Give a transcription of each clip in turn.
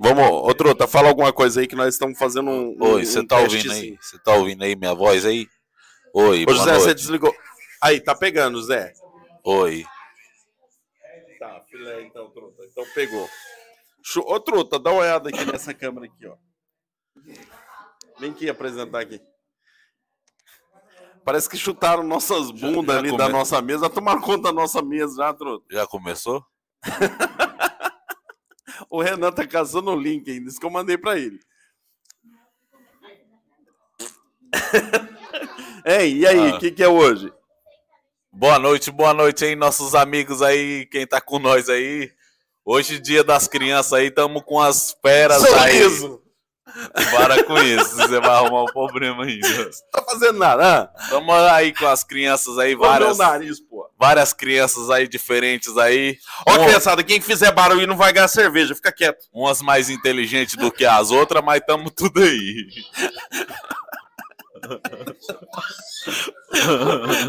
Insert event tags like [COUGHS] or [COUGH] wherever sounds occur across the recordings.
Vamos, ô Truta, fala alguma coisa aí que nós estamos fazendo um. Oi, um- você um tá ouvindo testezinho. aí? Você tá ouvindo aí minha voz aí? Oi, Ô José, noite. você desligou. Aí, tá pegando, Zé. Oi. Tá, filé então, Truta. Então pegou. Ô Truta, dá uma olhada aqui nessa câmera aqui, ó. Vem aqui apresentar aqui. Parece que chutaram nossas bundas já ali come- da nossa mesa. Tomaram conta da nossa mesa já, Truta. Já começou? [LAUGHS] O Renan tá caçando o link ainda, isso que eu mandei pra ele. [LAUGHS] Ei, e aí, o Ah. que, que é hoje? Boa noite, boa noite aí, nossos amigos aí, quem tá com nós aí. Hoje, dia das crianças aí, tamo com as feras Sorriso! aí. Para com isso, você vai arrumar um problema ainda. Não tá fazendo nada, ah? Tamo aí com as crianças aí, Olha meu várias, nariz, pô. várias crianças aí diferentes aí. Ó, Uma- criançada, quem fizer barulho não vai ganhar cerveja, fica quieto. umas mais inteligentes do que as outras, mas tamo tudo aí.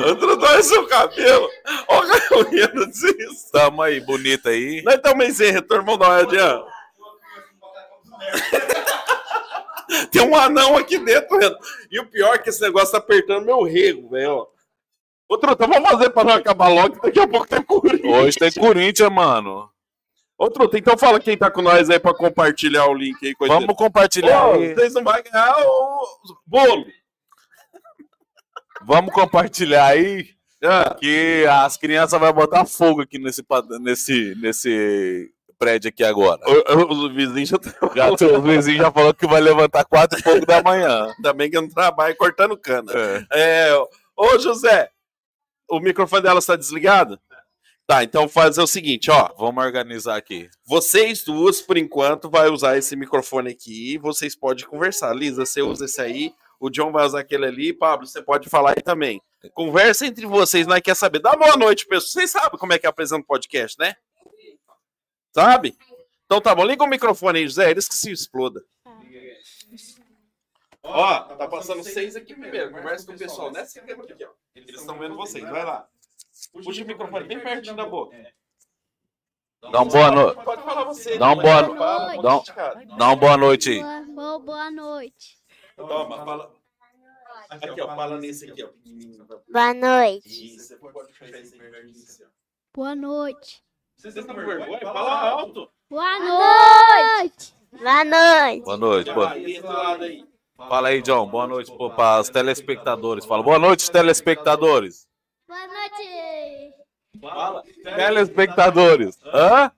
Outro dói seu cabelo. Ó, [LAUGHS] dizer isso. Tamo aí, bonita aí. Nós estamos aí sem retorno, vamos [LAUGHS] dar uma olhadinha. [LAUGHS] Tem um anão aqui dentro, Renan. E o pior é que esse negócio tá apertando meu rego, velho. Ô, Truta, vamos fazer pra não acabar logo, daqui a pouco tem Corinthians. Hoje tem Corinthians, mano. Ô, Truta, então fala quem tá com nós aí pra compartilhar o link aí. coisa Vamos compartilhar Ô, vocês não vão ganhar o bolo. Vamos compartilhar aí Ah, que as crianças vão botar fogo aqui nesse, nesse, nesse prédio aqui agora. o, o, o vizinho já tá... Já, o vizinho já falou que vai levantar quatro e pouco da manhã. Ainda bem que eu não trabalho cortando cana. É. É, ô, José, o microfone dela está desligado? Tá, então fazer o seguinte, ó. Vamos organizar aqui. Vocês duas, por enquanto, vai usar esse microfone aqui e vocês podem conversar. Lisa, você usa esse aí, o John vai usar aquele ali, Pablo, você pode falar aí também. Conversa entre vocês, nós quer saber. Dá boa noite, pessoal. Vocês sabem como é que apresenta podcast, né? Sabe? Então tá bom, liga o microfone aí, José, eles que se exploda. Ó, tá passando seis aqui primeiro. Conversa com o pessoal nessa câmera aqui, ó. Eles estão vendo vocês, vai lá. Puxa o microfone bem pertinho da boca. Dá uma boa noite. Pode falar você. Dá um boa Fala, no- fala, dá um- boa noite aí. Boa, boa, noite. Toma, fala. Aqui, ó, fala nesse aqui, ó. Boa noite. Isso, você pode puxar esse aí pertinho, ó. Boa noite. Vocês estão com vergonha? Fala alto. Boa noite. Boa noite. Boa noite. Boa... Aí. Fala aí, John. Boa noite para os telespectadores. Fala boa noite, telespectadores. Boa noite. Fala. Telespectadores. Hã?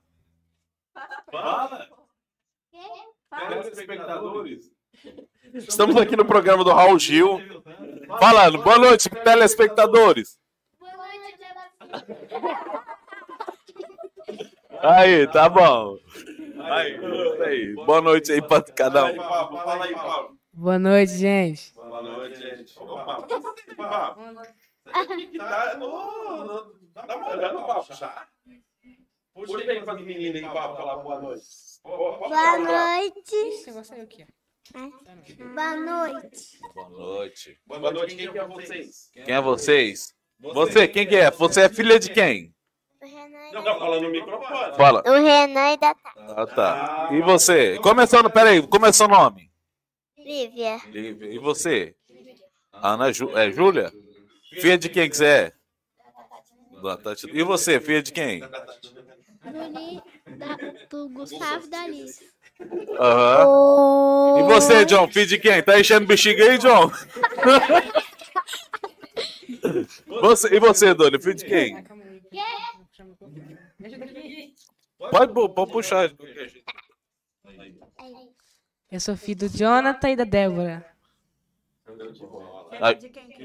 Fala. Telespectadores. Estamos aqui no programa do Raul Gil. Falando. Boa noite, telespectadores. Boa noite. [LAUGHS] Aí, tá bom. Aí, isso aí. Boa noite aí para cada Fala aí, um. Pablo. Fala aí, Pablo. Boa noite, gente. Boa noite, gente. Pablo. Que tá no- no papo, já. Puxa aí pra menina aí, Pablo, falar boa noite. Boa noite. Aqui, Boa noite. Boa noite. Boa noite, quem que é vocês? Quem é vocês? Você, quem que é? Você é filha de quem? O Renan, Não, tá falando no microfone. Fala. o Renan e da Ah, tá. E você? Começando, peraí, como é seu nome? Lívia. E, e você? Ana Ju, é Júlia? Filha de quem que você é? Da Tati- E você, filha de quem? Do, Li- da, do Gustavo e da Alice. Aham. E você, John, filho de quem? Tá enchendo bexiga aí, John? [LAUGHS] Você, e você, Doni, filho de quem? Pode, pode puxar. Eu sou filho do Jonathan e da Débora. Ah,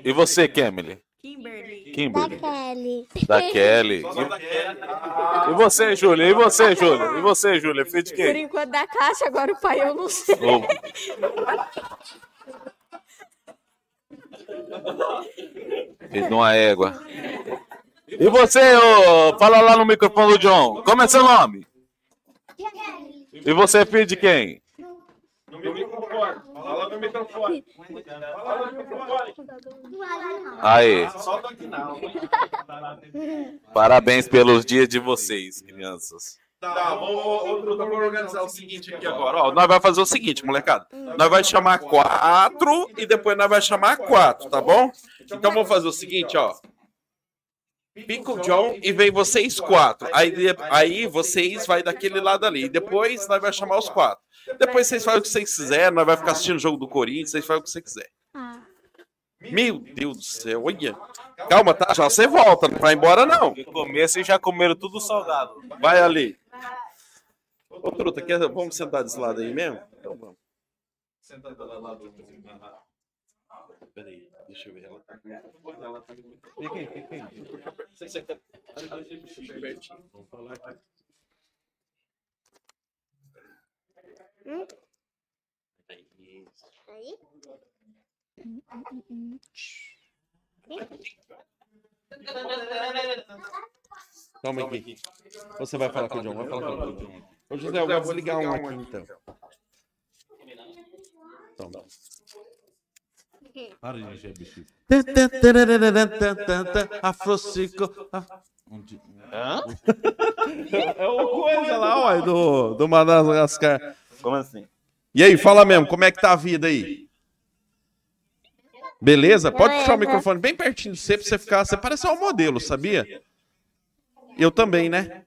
E você, Kemily? Kimberly. Da Kimberly? Kelly. Da Kelly. E, você, Júlia? E você, Júlia? E você, Júlia? Filho de Por quem? enquanto da caixa, agora o pai eu não sei. Filho de uma égua. E você, ô, fala lá no microfone do John. Como é seu nome? E você é filho de quem? No microfone. Fala no microfone. Fala no microfone. Aí, parabéns pelos dias de vocês, crianças. Tá, vamos organizar o seguinte aqui agora. Ó, nós vamos fazer o seguinte, molecada. Nós vamos chamar quatro e depois nós vamos chamar quatro, tá bom? Então vamos fazer o seguinte, ó. Fica o John e vem vocês quatro. Aí, aí vocês vai daquele lado ali. Depois nós vamos chamar os quatro. Depois vocês fazem o que vocês quiserem, nós vamos ficar assistindo o jogo do Corinthians, vocês fazem o que vocês quiserem. Ah, Meu Deus do céu, olha. Calma, tá? Já você volta, não vai embora não. No começo já comeram tudo salgado. Vai ali. Ô, Truta, quer... vamos sentar desse lado aí mesmo? Então vamos. Peraí, deixa eu ver. Ela tá com. Ela tá com. Fica aí, fica aí. Você pertinho. Vamos falar aqui. Hum? Aí? Toma aqui. Você vai falar com o John, vai falar com o John. Ô, José, eu vou ligar um aqui então. Toma. Para de encher bexiga. Afrocico. Onde- É o coisa lá, ó, do, do Madagascar. Como assim? E aí, fala mesmo, como é que tá a vida aí? Beleza? Pode puxar o microfone bem pertinho de você pra você ficar. Você parece um modelo, sabia? Eu também, né?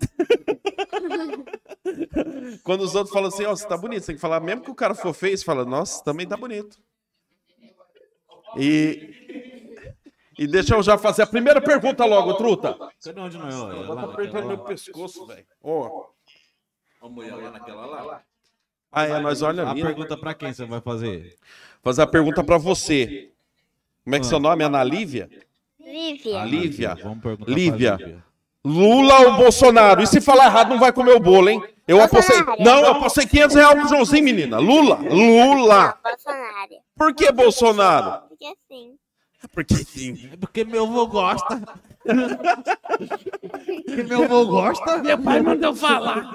[LAUGHS] [LAUGHS] Quando os outros falam assim, ó, você tá bonito, você tem que falar, mesmo que o cara for feio, você fala, nossa, também tá bonito. E. E deixa eu já fazer a primeira pergunta logo, truta. Cadê onde não é? Ela tá apertando meu lá. pescoço, velho. Ó. Vamos olhar lá naquela lá. Ah, é, nós olha A ali. né? pergunta pra quem você vai fazer? Fazer a pergunta pra você. Como é que Ah. seu nome é Ana Lívia? Lívia. A Lívia. Vamos perguntar pra Lívia. Lívia. Lula ou Bolsonaro? E se falar errado, não vai comer o bolo, hein? Eu apostei. Não, eu apostei 500 reais pro Joãozinho, menina. Lula. Lula. Bolsonaro. Por que Bolsonaro? Porque assim. Porque sim. É porque meu avô gosta. porque meu avô gosta. Meu pai mandou falar.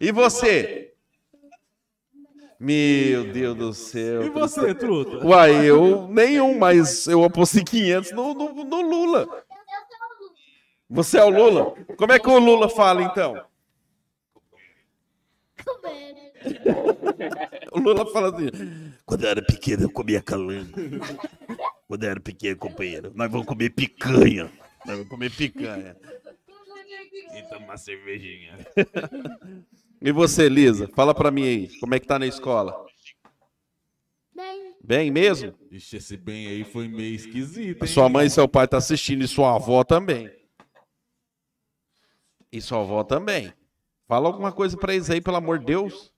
E você? Meu Deus do céu. E você, truta? Uai, eu nenhum, mas eu apostei 500 no, no, no Lula. Você é o Lula? Como é que o Lula fala, então? O Lula fala assim, Quando eu era pequeno, eu comia calango. Quando eu era pequeno, companheiro, nós vamos comer picanha. "Eu vou comer picanha. E tomar cervejinha. E você, Lisa? Fala pra mim aí, como é que tá na escola? Bem, Bem mesmo? Ixi, esse bem aí foi meio esquisito, hein? Sua mãe e seu pai tá assistindo e sua avó também. E sua avó também. Fala alguma coisa pra eles aí, pelo amor de Deus.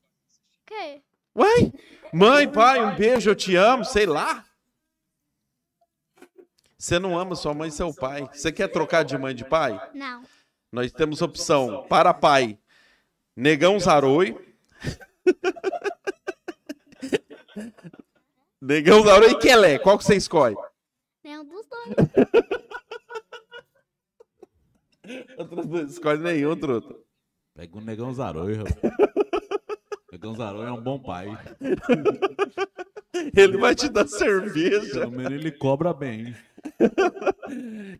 que? Uai, mãe, pai, um beijo, eu te amo, sei lá. Você não ama sua mãe e seu pai. Você quer trocar de mãe de pai? Não. Nós temos opção para pai, Negão Zaroi. [LAUGHS] Negão Zaroi e Kelé. Qual que você escolhe? Nenhum dos dois. [LAUGHS] Dois escolhe nenhum, truta. Pega o Negão Zaroi, rapaz. Negão Zaroi é um bom pai. Ele vai te dar cerveja. Pelo menos ele cobra bem.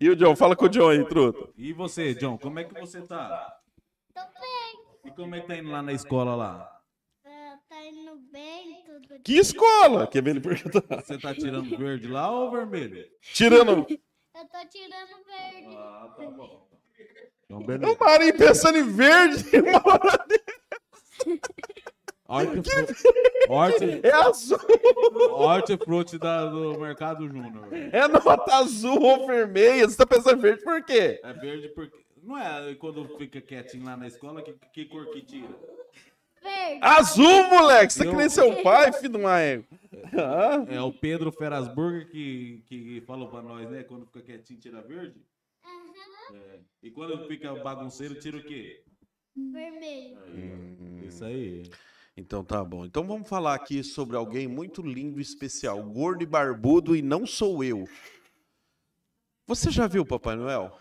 E o John? Fala com o John aí, truta. E você, John, como é que você tá? Tô bem. E como é que tá indo lá na escola lá? Ah, tá indo bem, tudo. Que escola? Quer ver ele perguntar? Você tá tirando verde lá ou vermelho? Tirando. Eu tô tirando verde. Ah, tá bom. Então, O beleza. Marinho pensando em verde. [LAUGHS] uma hora Hortifruti, horti, É azul. hortifruti da, do Mercado Júnior. É nota azul ou vermelha. Você tá pensando em verde por quê? É verde porque... Não é quando fica quietinho lá na escola, que, que cor que tira? Verde. Azul, moleque. Você tá que nem Eu- seu pai, filho uma égua. Ah, É o Pedro Ferasburger que, que falou pra nós, né? Quando fica quietinho, tira verde. É. E quando fica bagunceiro, tira o quê? Vermelho. Hum. Isso aí. Então tá bom. Então vamos falar aqui sobre alguém muito lindo e especial. Gordo e barbudo e não sou eu. Você já viu Papai Noel?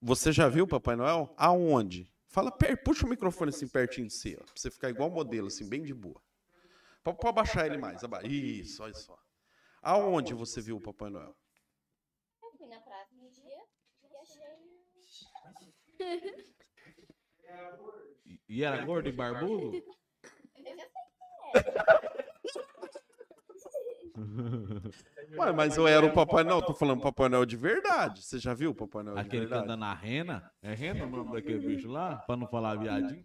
Você já viu Papai Noel? Aonde? Fala, puxa o microfone assim pertinho de você, ó, pra você ficar igual modelo, assim, bem de boa. Pode, abaixar ele mais. Abaixa. Isso, olha só. Aonde você viu o Papai Noel? Eu fui na praça de E- era gordo e barbudo? [LAUGHS] Ué, mas eu era o Papai Noel, tô falando Papai Noel de verdade. Você já viu o Papai Noel de Aquele que verdade? anda na rena? É rena o nome daquele bicho lá? Pra não falar viadinho?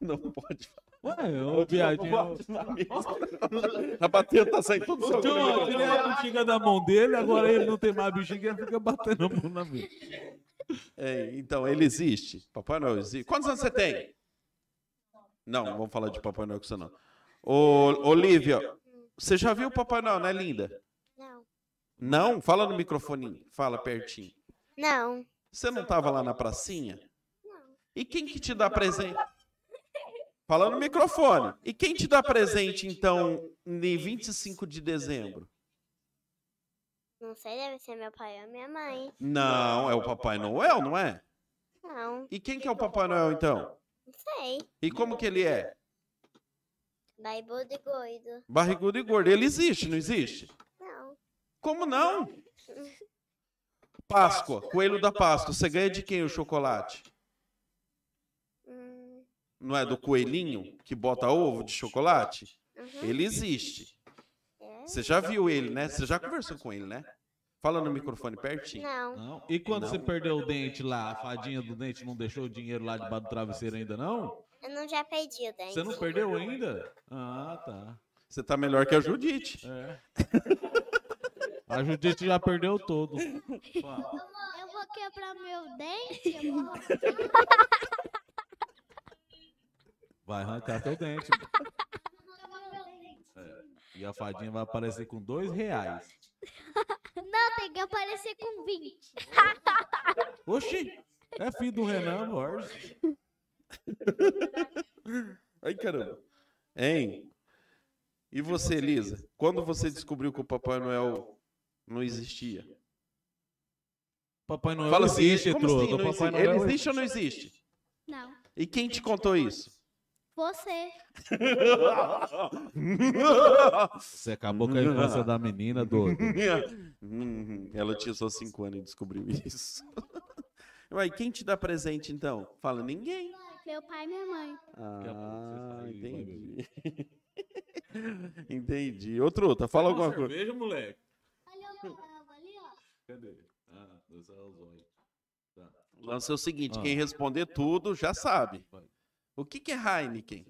Não pode. Ué, o viadinho. A batendo tá saindo tudo seu John, tirei a bexiga da mão dele, agora ele não tem mais bexiga, ele fica batendo a mão na minha. É, então, ele existe. Papai Noel existe. Quantos anos você tem? Não, não vamos falar de Papai Noel com você não. Ô, Olivia, você já viu o Papai Noel, né, linda? Não. Não? Fala no microfone. Fala pertinho. Não. Você não tava lá na pracinha? E quem que te dá presente? Fala no microfone. E quem te dá presente, então, em 25 de dezembro? Não sei, deve ser meu pai ou minha mãe. Não, é o Papai Noel, não é? Não, E quem que é o Papai Noel, então? não sei. E como que ele é? Barbudo e gordo. Barrigudo e gordo. Ele existe, não existe? Não. Como não? Páscoa, coelho da Páscoa. Você ganha de quem o chocolate? Não é do coelhinho que bota ovo de chocolate? uhum. Ele existe. Você já viu ele, né? Você já conversou com ele, né? Fala no microfone pertinho. Não. Não. E quando você perdeu o dente lá, a fadinha do dente não deixou o dinheiro lá debaixo do travesseiro ainda, não? Eu não já perdi o dente. Você não perdeu ainda? Ah, tá. Você tá melhor que a Judite. É. [LAUGHS] A Judite já perdeu todo. Eu vou quebrar meu dente. [LAUGHS] Vai arrancar teu dente. [LAUGHS] É. E a fadinha vai aparecer com dois reais. Não, tem que aparecer com 20. [LAUGHS] Oxi! É filho do Renan Borges. [LAUGHS] Ai, caramba. Hein? E você, Elisa? Quando você descobriu que o Papai Noel não existia? Papai Noel Fala assim, existe, assim, não Papai existe? Noel Ele existe ou não existe? Não. E quem te contou isso? Você. Você acabou com a infância da menina, doido. [LAUGHS] Ela tinha só 5 anos e descobriu isso. Ué, quem te dá presente então? Fala, ninguém. Meu pai e minha mãe. Daqui a pouco você Ah, e entendi. [LAUGHS] entendi. Ô, Truta, fala alguma coisa. Cerveja, moleque. Ali, ó. Cadê? Ah, dois olhos. Tá. Lança é o seguinte, Ah. quem responder tudo já sabe. O que, que é Heineken?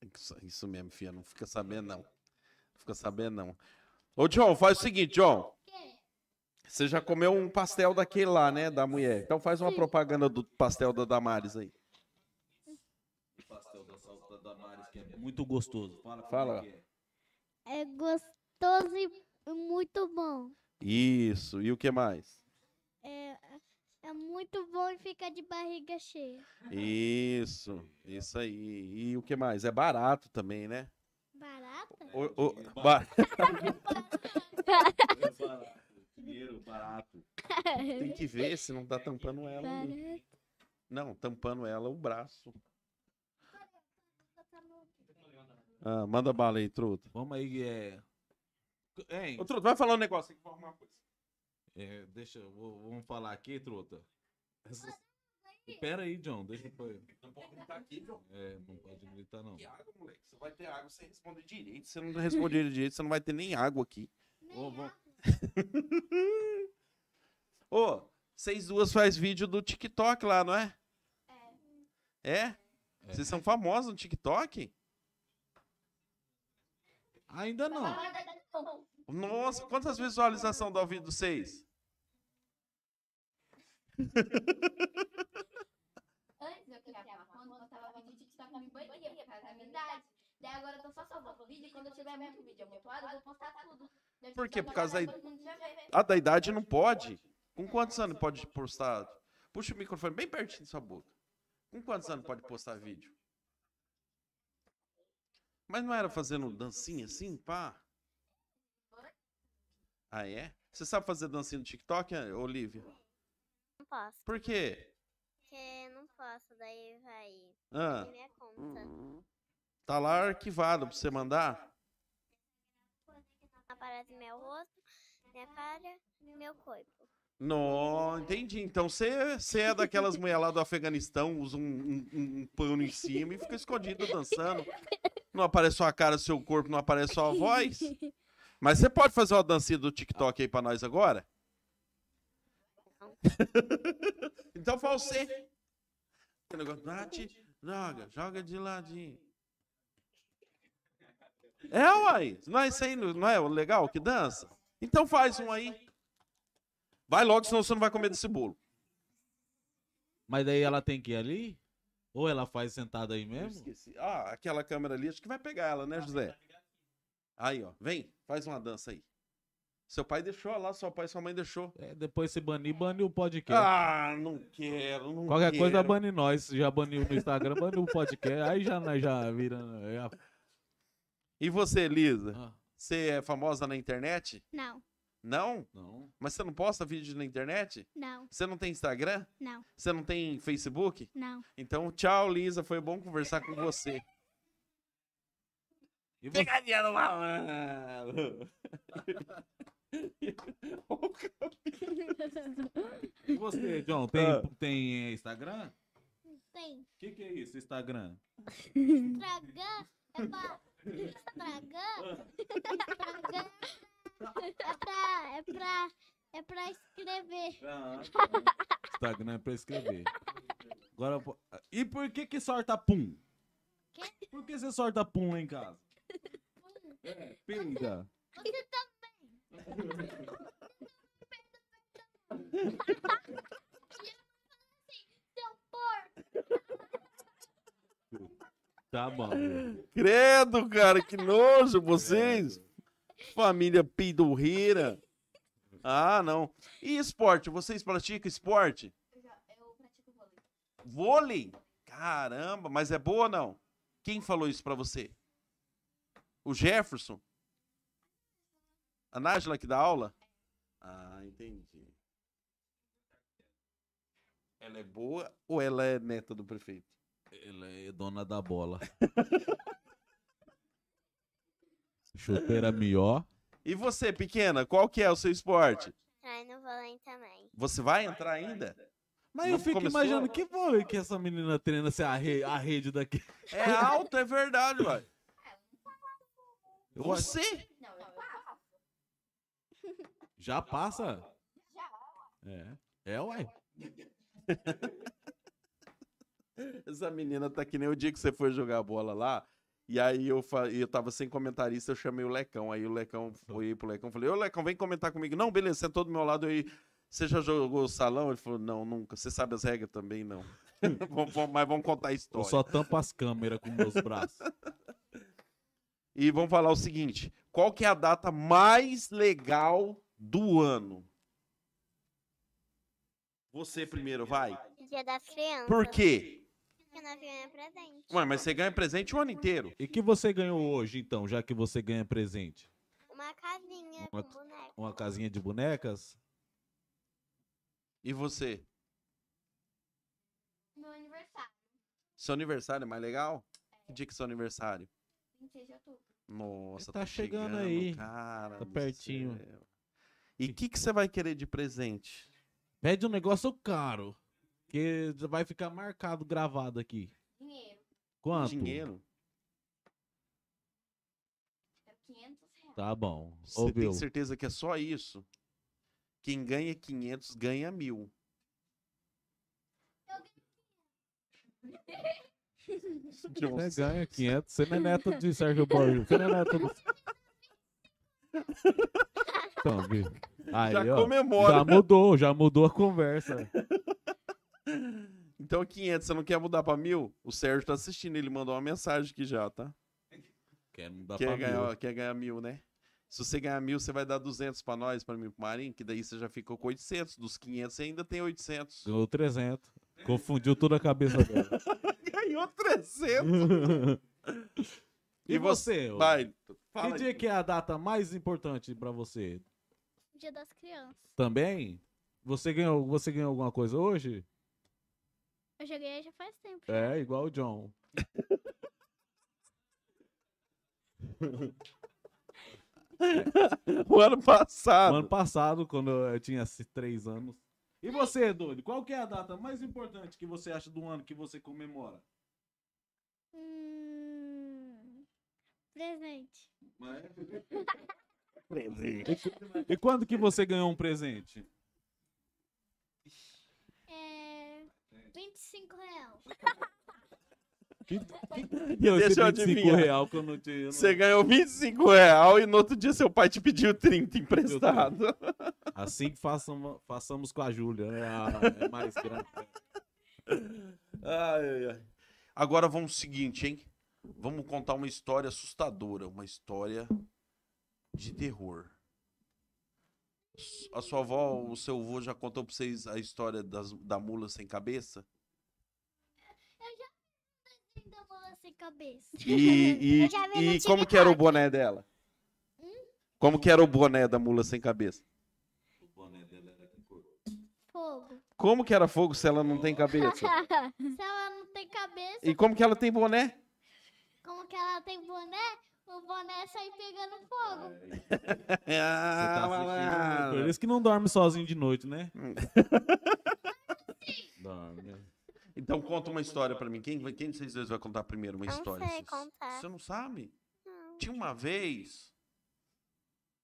Isso, isso mesmo, filha, não fica sabendo não. Não fica sabendo não. Ô, John, faz o seguinte, John. Você já comeu um pastel daquele lá, né, da mulher. Então faz uma propaganda do pastel da Damares aí. O pastel da salsa da Damares, que é muito gostoso. Fala. Fala. é é. É gostoso e muito bom. Isso, e o que mais? É, é muito bom e fica de barriga cheia. Isso, isso aí. E o que mais? É barato também, né? Barata? O- o- ba- É [LAUGHS] barato. Dinheiro barato. Tem que ver se não tá tampando ela. ali. Barata. Não, tampando ela o braço. Ah, manda bala aí, Truta. Vamos aí, é. Ô, Truta, vai falar um negócio aqui, vou arrumar uma coisa. É, deixa, vou- vamos falar aqui, truta. Essa- Pera aí, John, deixa eu. Não pode gritar aqui, João. É, não pode gritar, não. Que água, moleque? Você vai ter água sem responder direito. Se você não responder direito, você não vai ter nem água aqui. Ô, vamos- [LAUGHS] Ô, vocês duas faz vídeo do TikTok lá, não é? É? É. Vocês são famosos no TikTok? Ainda não. Nossa, quantas visualizações dá o vídeo de vocês? Antes eu criava vídeo de TikTok me por causa da minha idade. Daí agora eu tô só salvando vídeo e quando eu tiver muito vídeo amontoado, eu vou postar tudo. Daí Por quê? Por causa da agora todo mundo já vê. A da idade não pode. Com quantos anos pode postar? Puxa o microfone bem pertinho da sua boca. Com quantos anos pode postar vídeo? Mas não era fazendo dancinha assim, pá? Ah, é? Você sabe fazer dancinha no TikTok, Olivia? Posso. Por quê? Porque não posso, daí vai. Ah, minha conta. tá lá arquivado pra você mandar? Aparece meu rosto. minha cara, meu corpo. Não, entendi. Então você é daquelas mulheres lá do Afeganistão, usa um, um- um- pano em cima e fica escondido dançando. Não aparece só a cara, seu corpo, não aparece só a voz. Mas você pode fazer uma dancinha do TikTok aí pra nós agora? [LAUGHS] então fala você. Negócio, bate, joga, joga de ladinho. É, uai. Não é isso aí, não é o legal que dança? Então faz um aí. Vai logo, senão você não vai comer desse bolo. Mas daí ela tem que ir ali? Ou ela faz sentada aí Eu mesmo? esqueci. Ah, aquela câmera ali, acho que vai pegar ela, né, José? Aí, ó. Vem, faz uma dança aí. Seu pai deixou lá, seu pai e sua mãe deixou. É, depois se banir, bane o podcast. Ah, não quero, não Qualquer quero. coisa bane nós. Já baniu no Instagram, baniu o podcast. Aí já, nós já vira. é, E você, Elisa? ah, Você é famosa na internet? Não, Não? não. Mas você não posta vídeo na internet? não, Você não tem Instagram? não, Você não tem Facebook? não. Então, tchau, Lisa. Foi bom conversar com você. E você, Pegadinha do malandro. [LAUGHS] [LAUGHS] e você, John, tem, Ah. tem Instagram? Tem. O que, que é isso, Instagram? Estragar é pra. Estragar. Estragar. É pra. É pra. É pra escrever. Instagram é pra escrever. Agora, e por que que sorta pum? Quê? Por que você sorta pum lá em casa? É, pinga. Você. Seu porco. Tá bom. Credo, cara, que nojo vocês. Família peidorreira. Ah, não. E esporte? Vocês praticam esporte? Eu, já, eu pratico vôlei. Vôlei? Caramba, mas é boa ou não? Quem falou isso pra você? O Jefferson? A Nájila que dá aula? Ah, entendi. Ela é boa ou ela é neta do prefeito? Ela é dona da bola. [LAUGHS] Chuteira melhor. E você, pequena, qual que é o seu esporte? Ai, no vôlei também. Você vai entrar ainda? Mas Não eu fico começou? imaginando que vôlei que essa menina treina se a, re- a rede daqui. É alto, é verdade, acho- Você? Eu. Já passa? Já. É. É, uai. [LAUGHS] Essa menina tá que nem o dia que você foi jogar bola lá. E aí eu, fa... eu tava sem comentarista, eu chamei o Lecão. Aí o Lecão foi pro Lecão, falei, ô Lecão, vem comentar comigo. Não, beleza, sentou do meu lado aí. Você já jogou o salão? Ele falou, não, nunca. Você sabe as regras também, não. [LAUGHS] Mas vamos contar a Eu história. só tampo as câmeras com meus braços. E vamos falar o seguinte: qual que é a data mais legal do ano? Você primeiro, vai. Dia das crianças. Por quê? Porque nós ganhamos presente. Ué, mas você ganha presente o ano inteiro. E que você ganhou hoje, então, já que você ganha presente? Uma casinha Uma- com boneco. Uma casinha de bonecas? E você? Meu aniversário, Seu aniversário é mais legal? Que dia que é seu aniversário? 26 de outubro. Nossa, Tá chegando chegando, aí. Cara Tá pertinho. céu. E o que, que você vai querer de presente? Pede um negócio caro. Que vai ficar marcado, gravado aqui. Dinheiro. Quanto? Dinheiro? Quero 500 reais. Tá bom. Você Ouviu? tem certeza que é só isso? Quem ganha 500 ganha mil. [LAUGHS] Você ganha 500. Você não é neto de Sérgio Borges. Você não é neto do... [LAUGHS] [LAUGHS] Então, viu? Aí, Já ó, comemora. já mudou, já mudou a conversa. [LAUGHS] Então 500, você não quer mudar pra mil? O Sérgio tá assistindo, ele mandou uma mensagem aqui já, tá? Quer mudar Quer pra ganhar, mil. quer ganhar mil, né? Se você ganhar mil, você vai dar 200 pra nós, pra mim e pro Marinho, que daí você já ficou com 800. Dos 500, você ainda tem 800. Ganhou 300. Confundiu toda a cabeça dela. [LAUGHS] Ganhou 300. [LAUGHS] e você? ô? Vai, Que fala aí. dia que é a data mais importante pra você? Dia das crianças. Também? Você ganhou, você ganhou alguma coisa hoje? Eu joguei já faz tempo. já. É, igual o John. [LAUGHS] O ano passado. O ano passado, quando eu tinha esses três anos. E você, doido? Qual que é a data mais importante que você acha do ano que você comemora? Hum, presente. [LAUGHS] E quando que você ganhou um presente? É. 25 reais. Que, que, [LAUGHS] Deixa eu esse 25 adivinhar. real que eu não eu não- Você ganhou 25 real e no outro dia seu pai te pediu 30 emprestado. Assim que façamos, façamos com a Júlia, né? A- é mais grande. Ai, ai, ai. Agora vamos o seguinte, hein? Vamos contar uma história assustadora, uma história de terror. A sua avó, o seu avô já contou pra vocês a história das, da mula sem cabeça? Ainda mula sem cabeça. E, [LAUGHS] Eu já e, e como que era o boné dela? Como que era o boné da mula sem cabeça? Fogo. Como que era fogo se ela não tem [LAUGHS] cabeça? Se ela não tem cabeça, E como que ela tem boné? como que ela tem boné, o boné sai pegando fogo. [LAUGHS] Você Ah, tá. Por isso que não dorme sozinho de noite, né? [LAUGHS] dorme. Então conta uma história pra mim. Quem, vai- quem de vocês dois vai contar primeiro uma Não história? sei Vocês- contar. Você não sabe? Não. Tinha uma vez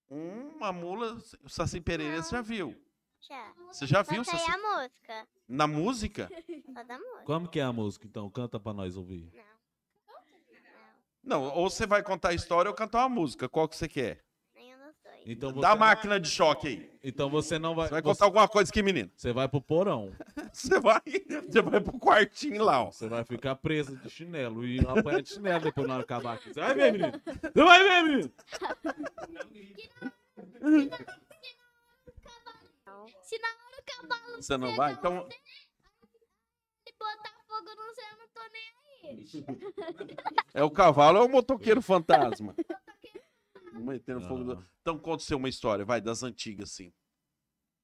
uma mula. O Saci Pereira você já viu? Já. Você já viu? Cantei Saci... a música. Na música? Só da música. Como que é a música, então? Canta pra nós ouvir. Não. Não, ou você vai contar a história ou cantar uma música. Qual que você quer? Nenhum dos dois. Então você, Dá a máquina de choque aí. então você não vai. Você vai você, contar alguma coisa aqui, menino. você vai pro porão. [LAUGHS] Você vai, você vai pro quartinho lá, ó. Você vai ficar preso de chinelo e apanhar de chinelo depois na hora acabar aqui. Você vai ver, menino. Você vai ver, menino. Se na hora o cavalo Você não vai? Então, se botar fogo no céu, eu não tô nem aí. É o cavalo ou o motoqueiro fantasma? [LAUGHS] Metendo fogo do- Então conta você uma história, vai, das antigas, sim.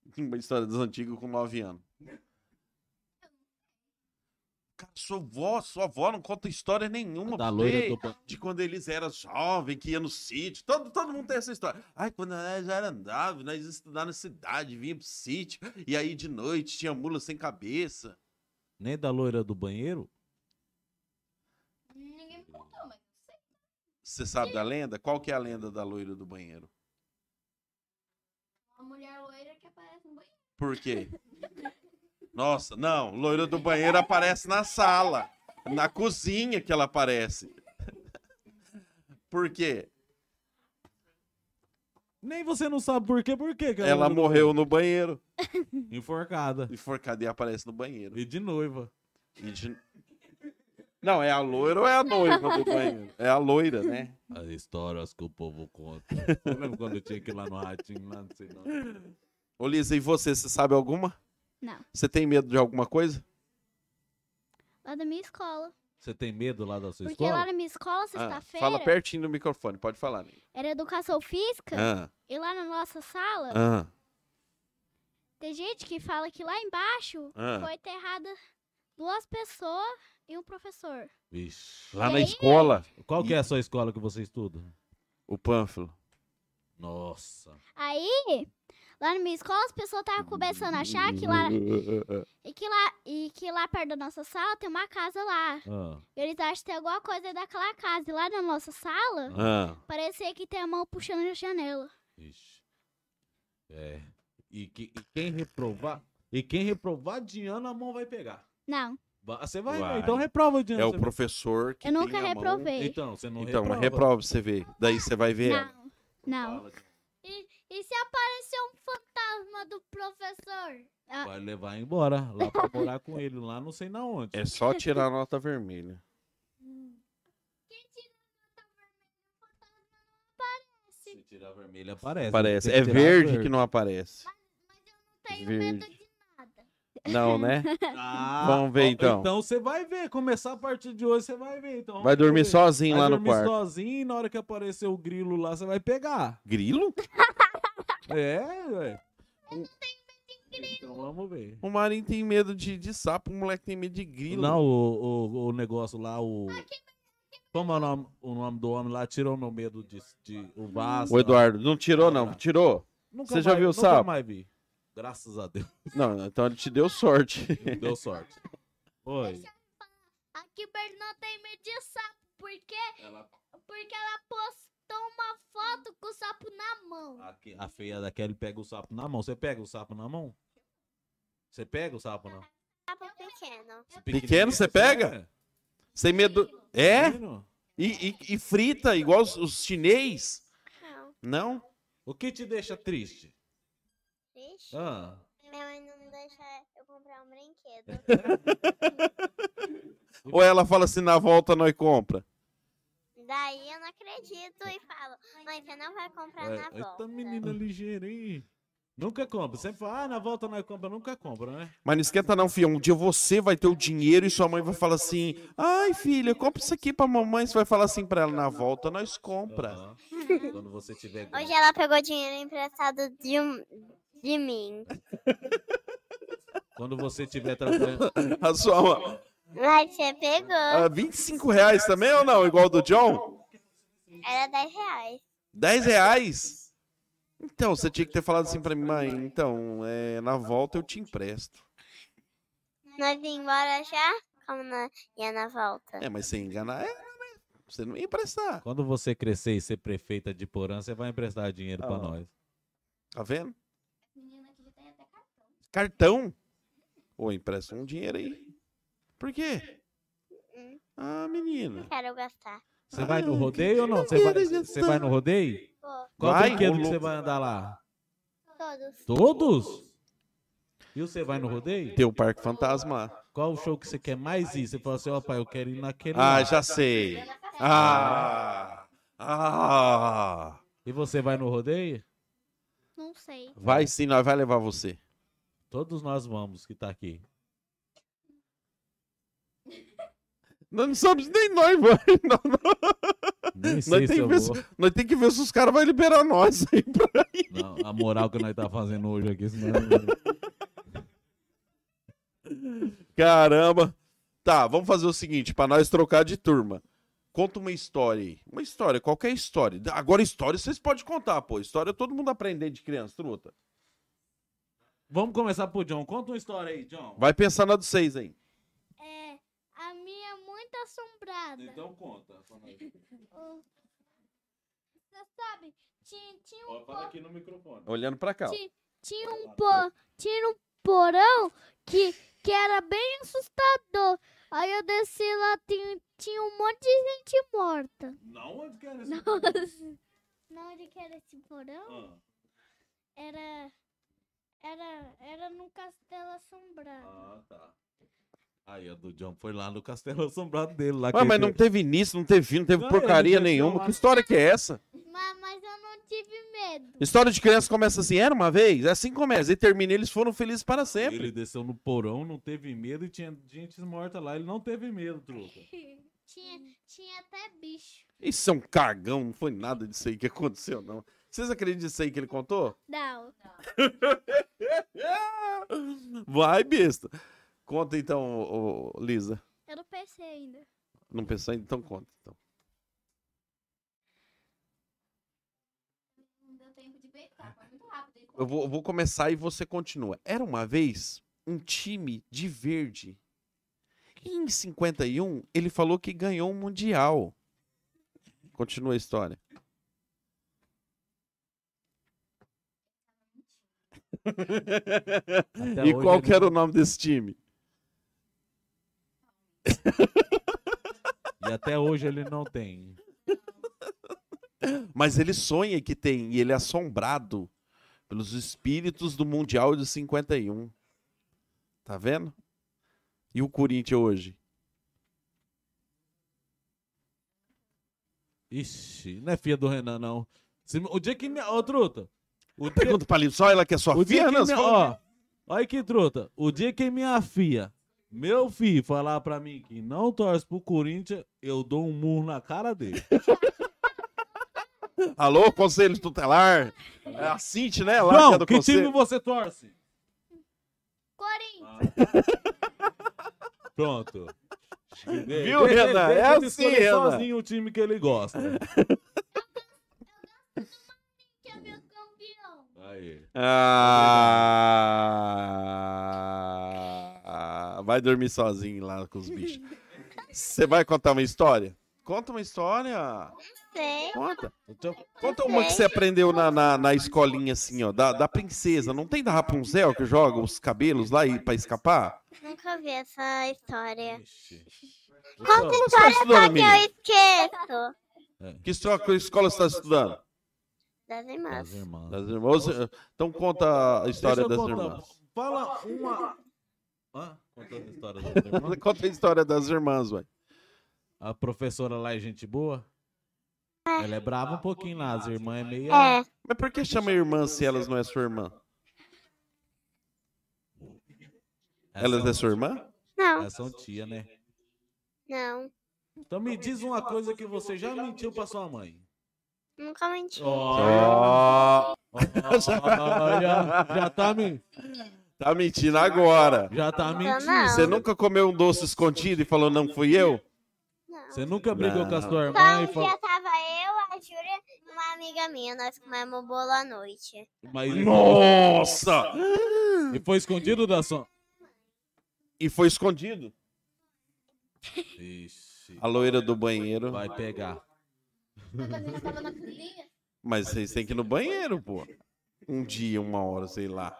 [LAUGHS] Uma história das antigas com 9 anos. Cara, sua avó, sua avó não conta história nenhuma Da loira do de quando eles eram jovens, que ia no sítio. Todo, todo mundo tem essa história. Ai, quando nós era nove, nós ia estudar na cidade, vinha pro sítio, e aí de noite tinha mula sem cabeça. Nem da loira do banheiro? Ninguém me contou, mas eu sei. Você sabe da lenda? Qual que é a lenda da loira do banheiro? Uma mulher loira que aparece no banheiro. Por quê? [LAUGHS] Nossa, não, loira do banheiro aparece na sala, na cozinha que ela aparece. [LAUGHS] Por quê? Nem você não sabe por quê, por quê? que Ela morreu no banheiro, banheiro? [LAUGHS] Enforcada. enforcada e aparece no banheiro. E de noiva. E de- Não, é a loira ou é a noiva do banheiro? É a loira, né? As histórias que o povo conta. Eu lembro quando eu tinha que ir lá no ratinho, lá, não sei não. Ô, Lisa, e você, você sabe alguma? Não. Você tem medo de alguma coisa? Lá da minha escola. Você tem medo lá da sua Porque escola? lá na minha escola, Ah, sexta-feira, fala pertinho do microfone, pode falar. Era educação física. Ah, E lá na nossa sala, ah, tem gente que fala que lá embaixo ah. foi enterrada duas pessoas e um professor. Vixe. Lá na Tem? escola, Qual que é a sua escola que você estuda? o pânfilo. Nossa. Aí, lá na minha escola, as pessoas estavam começando a achar que lá, [LAUGHS] e que lá, e que lá perto da nossa sala tem uma casa lá. Ah, Eles acham que tem alguma coisa daquela casa. E lá na nossa sala, Ah, parecia que tem a mão puxando a janela. vixe. É. E, que- e quem reprovar. E quem reprovar de ano, a mão vai pegar. Não, Você vai, Vai. ver. Então reprova de é o vê. professor que eu nunca tem a mão- reprovei. Então, você não Então, mas reprova. reprova pra você ver. Daí você vai ver. Não, não. De- E, e se aparecer um fantasma do professor? Ah, Vai levar embora. Lá pra morar com ele. Lá não sei na onde. É só tirar a nota vermelha. quem tira a nota vermelha, o fantasma não aparece. Se tirar vermelho, aparece. Parece. Tem É tirar verde que não aparece. Não tenho medo Verde. de nada. Não, né? Ah, Vamos ver, ó, então. Então você vai ver. Começar a partir de hoje, você vai ver. Então, Vai dormir ver. sozinho Vai lá no dormir quarto. sozinho e na hora que aparecer o grilo lá, você vai pegar. Grilo? [LAUGHS] É, ué. Então vamos ver. O Marinho tem medo de, de sapo, o moleque tem medo de grilo. Não, o, o, o negócio lá, o. Como é o nome, o nome do homem lá? Tirou meu medo de, de o Vasco. O Eduardo, não tirou, não. Tirou? Nunca Você já mais- viu o nunca sapo? mais vi. Graças a Deus. [LAUGHS] Não, então ele te deu sorte. Deu sorte. Oi. Aqui Bernardo tem medo de sapo, porque, Ela- porque ela postou uma foto com o sapo na mão. Aqui, a feia da Kelly pega o sapo na mão. Você pega o sapo na mão? Você pega o sapo não? Sapo pequeno. Pequeno você pega? Sem medo. É? E, e- e frita, igual os, os chinês? Não. Não? O que te deixa triste? Triste. Ah, Minha mãe não deixa eu comprar um brinquedo. [LAUGHS] Ou ela fala assim, na volta nós compra? Daí eu não acredito e falo, mãe, você não vai comprar na é, volta. essa menina ligeira, hein? Nunca compra. Sempre fala, ah, na volta nós compra, nunca compra, né? Mas não esquenta não, filho. Um dia você vai ter o dinheiro e sua mãe vai falar assim, ai, filha, compra isso aqui pra mamãe. Você vai falar assim pra ela, na volta nós compra. Aham. Quando você tiver. Hoje ela pegou dinheiro emprestado de, um, de mim. Quando você tiver trabalhando. [LAUGHS] A sua. Mas você pegou. Ah, 25 reais também ou não? Igual do John? Era 10 reais. 10 reais? Então, você tinha que ter falado assim pra mim, mãe, então, é, na volta eu te empresto. Nós vim embora já? Como na, ia na volta? É, mas sem enganar, é, você não ia emprestar. Quando você crescer e ser prefeita de Porã, você vai emprestar dinheiro pra Ah. nós. Tá vendo? Menina aqui já tem até cartão. Ô, empresta um dinheiro aí. Por quê? Ah, menina. Não quero gastar. Você vai no Ah, rodeio ou não? Você vai, você vai no rodeio? Vou. Qual Vai, brinquedo que você vai andar lá? Todos. Todos? E você vai no rodeio? Tem o Parque Fantasma. Qual o show que você quer mais ir? Você fala assim, ó pai, eu quero ir naquele Ah, lá. já sei. Ah! Ah! E você vai no rodeio? Não sei. Vai sim, nós vai levar você. Todos nós vamos que tá aqui. [LAUGHS] Nós não sabemos nem nós, vai. Não, não. Nem sei Nós se tem, se, nós tem que ver se os caras vão liberar nós aí pra ir. Não, a moral que nós tá fazendo hoje aqui, senão... Caramba. Tá, vamos fazer o seguinte, pra nós trocar de turma. Conta uma história aí. Uma história, qualquer história. Agora, história vocês podem contar, pô. História todo mundo aprende de criança, truta. Vamos começar por John. Conta uma história aí, John. Vai pensar na dos seis aí. É, a minha é muito assombrada. Então conta. Você sabe, tinha, tinha um Ó, Fala aqui no microfone. Olhando pra cá. ó. Ti- tinha um, po, tinha um porão que, que era bem assustador. Aí eu desci lá, tinha, tinha um monte de gente morta. Não, onde que era esse. Não, [LAUGHS] onde que era esse porão? Ah, Era, era, era num castelo assombrado. ah, tá. Aí, a do John foi lá no castelo assombrado dele. Lá Ah, mas ele- não teve início, não teve fim, não teve Não, porcaria desceu nenhuma. lá. Que história que é essa? Mas, mas eu não tive medo. História de criança começa assim, era uma vez? É assim que começa. E termina, eles foram felizes para sempre. Ele desceu no porão, não teve medo e tinha gente morta lá. Ele não teve medo, truta. [LAUGHS] Tinha, tinha até bicho. Isso é um cagão, não foi nada disso aí que aconteceu, não. Vocês acreditam nisso aí que ele contou? Não. [LAUGHS] Vai, besta. Conta então, ô, ô, Lisa. Eu não pensei ainda. Não pensou ainda? Então conta. Então. Não deu tempo de pensar, foi muito rápido. Eu vou, vou começar e você continua. Era uma vez um time de verde. E em 51, ele falou que ganhou um mundial. Continua a história. [LAUGHS] e qual que era o nome desse time? E até hoje ele não tem. Mas ele sonha que tem, e ele é assombrado pelos espíritos do Mundial de 51. Tá vendo? E o Corinthians hoje? Ixi, não é filha do Renan, não. Se- o dia que. Ô, truta. O dia, Pergunta pra Lisa, só ela que é sua o filha? Não, minha, ó, olha que truta. O dia que minha filha, meu filho, falar pra mim que não torce pro Corinthians, eu dou um murro na cara dele. [LAUGHS] Alô, conselho tutelar? É a Cinti, né? Lá que é Não, do que conselho. time você torce? Corinthians. Pronto. Viu, Renan? É assim, Renan. sozinho o time que ele gosta. [LAUGHS] Que é meu campeão. Aí. Ah, vai dormir sozinho lá com os bichos. Você vai contar uma história? Conta uma história. Sei. Conta. Então, Conta uma que você aprendeu na, na, na escolinha, assim, ó, da, da princesa. Não tem da Rapunzel que joga os cabelos lá e, pra escapar? Nunca vi essa história. ixi. Conta Você tá história estudando, só que eu esqueço. Que escola, que escola você está estudando? Das irmãs. As irmãs. Das irmãs. Então conta a história das contar. irmãs. Fala uma. Hã? Conta a história das [LAUGHS] irmãs. Conta a história das irmãs, vai. A professora lá é gente boa? Ela é brava um pouquinho lá, as irmãs é meio. É, Mas por que chama irmã se elas não é sua irmã? Elas é sua irmã? não, Elas são tia, né? não. Então me diz uma coisa que você já mentiu pra sua mãe. Nunca menti. Ó, [LAUGHS] Olha, já tá me, tá mentindo agora. já tá mentindo. não. Você nunca comeu um doce escondido e falou não fui eu? Não. Você nunca brigou com a Não. sua Só irmã um e falou. dia tava eu, a Júlia e uma amiga minha. Nós comemos bolo à noite. Mas Nossa! E foi escondido da sua. E foi escondido. Ixi, A loira do banheiro. vai pegar. Mas na cozinha. Mas vocês têm que ir no banheiro, pô. Um dia, uma hora, sei lá.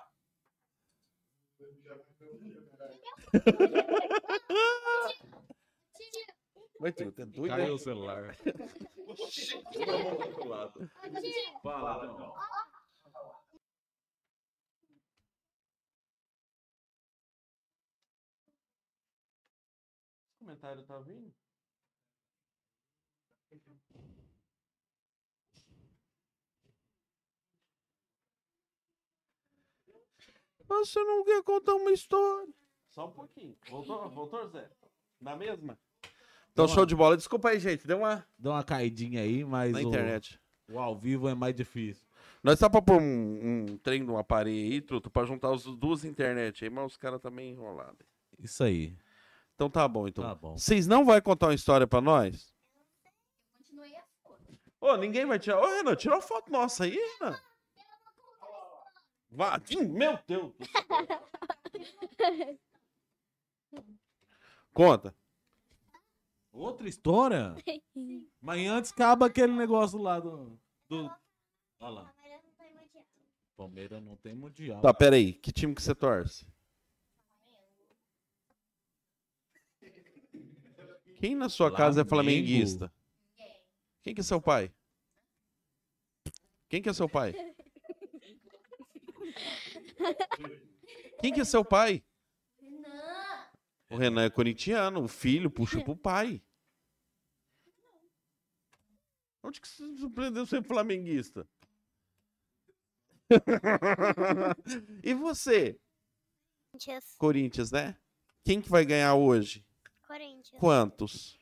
Vai, tu, é doido, Caiu né? o celular. [LAUGHS] Fala, então. O comentário tá vindo? Você não quer contar uma história? Só um pouquinho. Voltou, voltou Zé? Na mesma? Então, show de bola. Desculpa aí, gente. Deu uma Dá uma caidinha aí, mas na o, internet. o ao vivo é mais difícil. Nós tá pra pôr um, um trem de um aparelho aí, truto, pra juntar as duas internet aí, mas os caras também enrolados. Isso aí. Então tá bom, então. Tá bom. Vocês não vão contar uma história pra nós? Continuei a sua. Ô, ninguém vai tirar. Ô, Renan, tira uma foto nossa aí, Renan. Vá, meu Deus. do céu. Conta. Outra história? Mas antes acaba aquele negócio lá do. do... Olha lá. Palmeiras não tem mundial. Tá, peraí. Que time que você torce? Quem na sua casa é Flamengo. flamenguista? Quem que é seu pai? Quem que é seu pai? Quem que é seu pai? Não. O Renan é corintiano, o filho puxa pro pai. Onde que você surpreendeu ser flamenguista? [LAUGHS] e você, Corinthians. Corinthians, né? Quem que vai ganhar hoje? Corinthians. Quantos?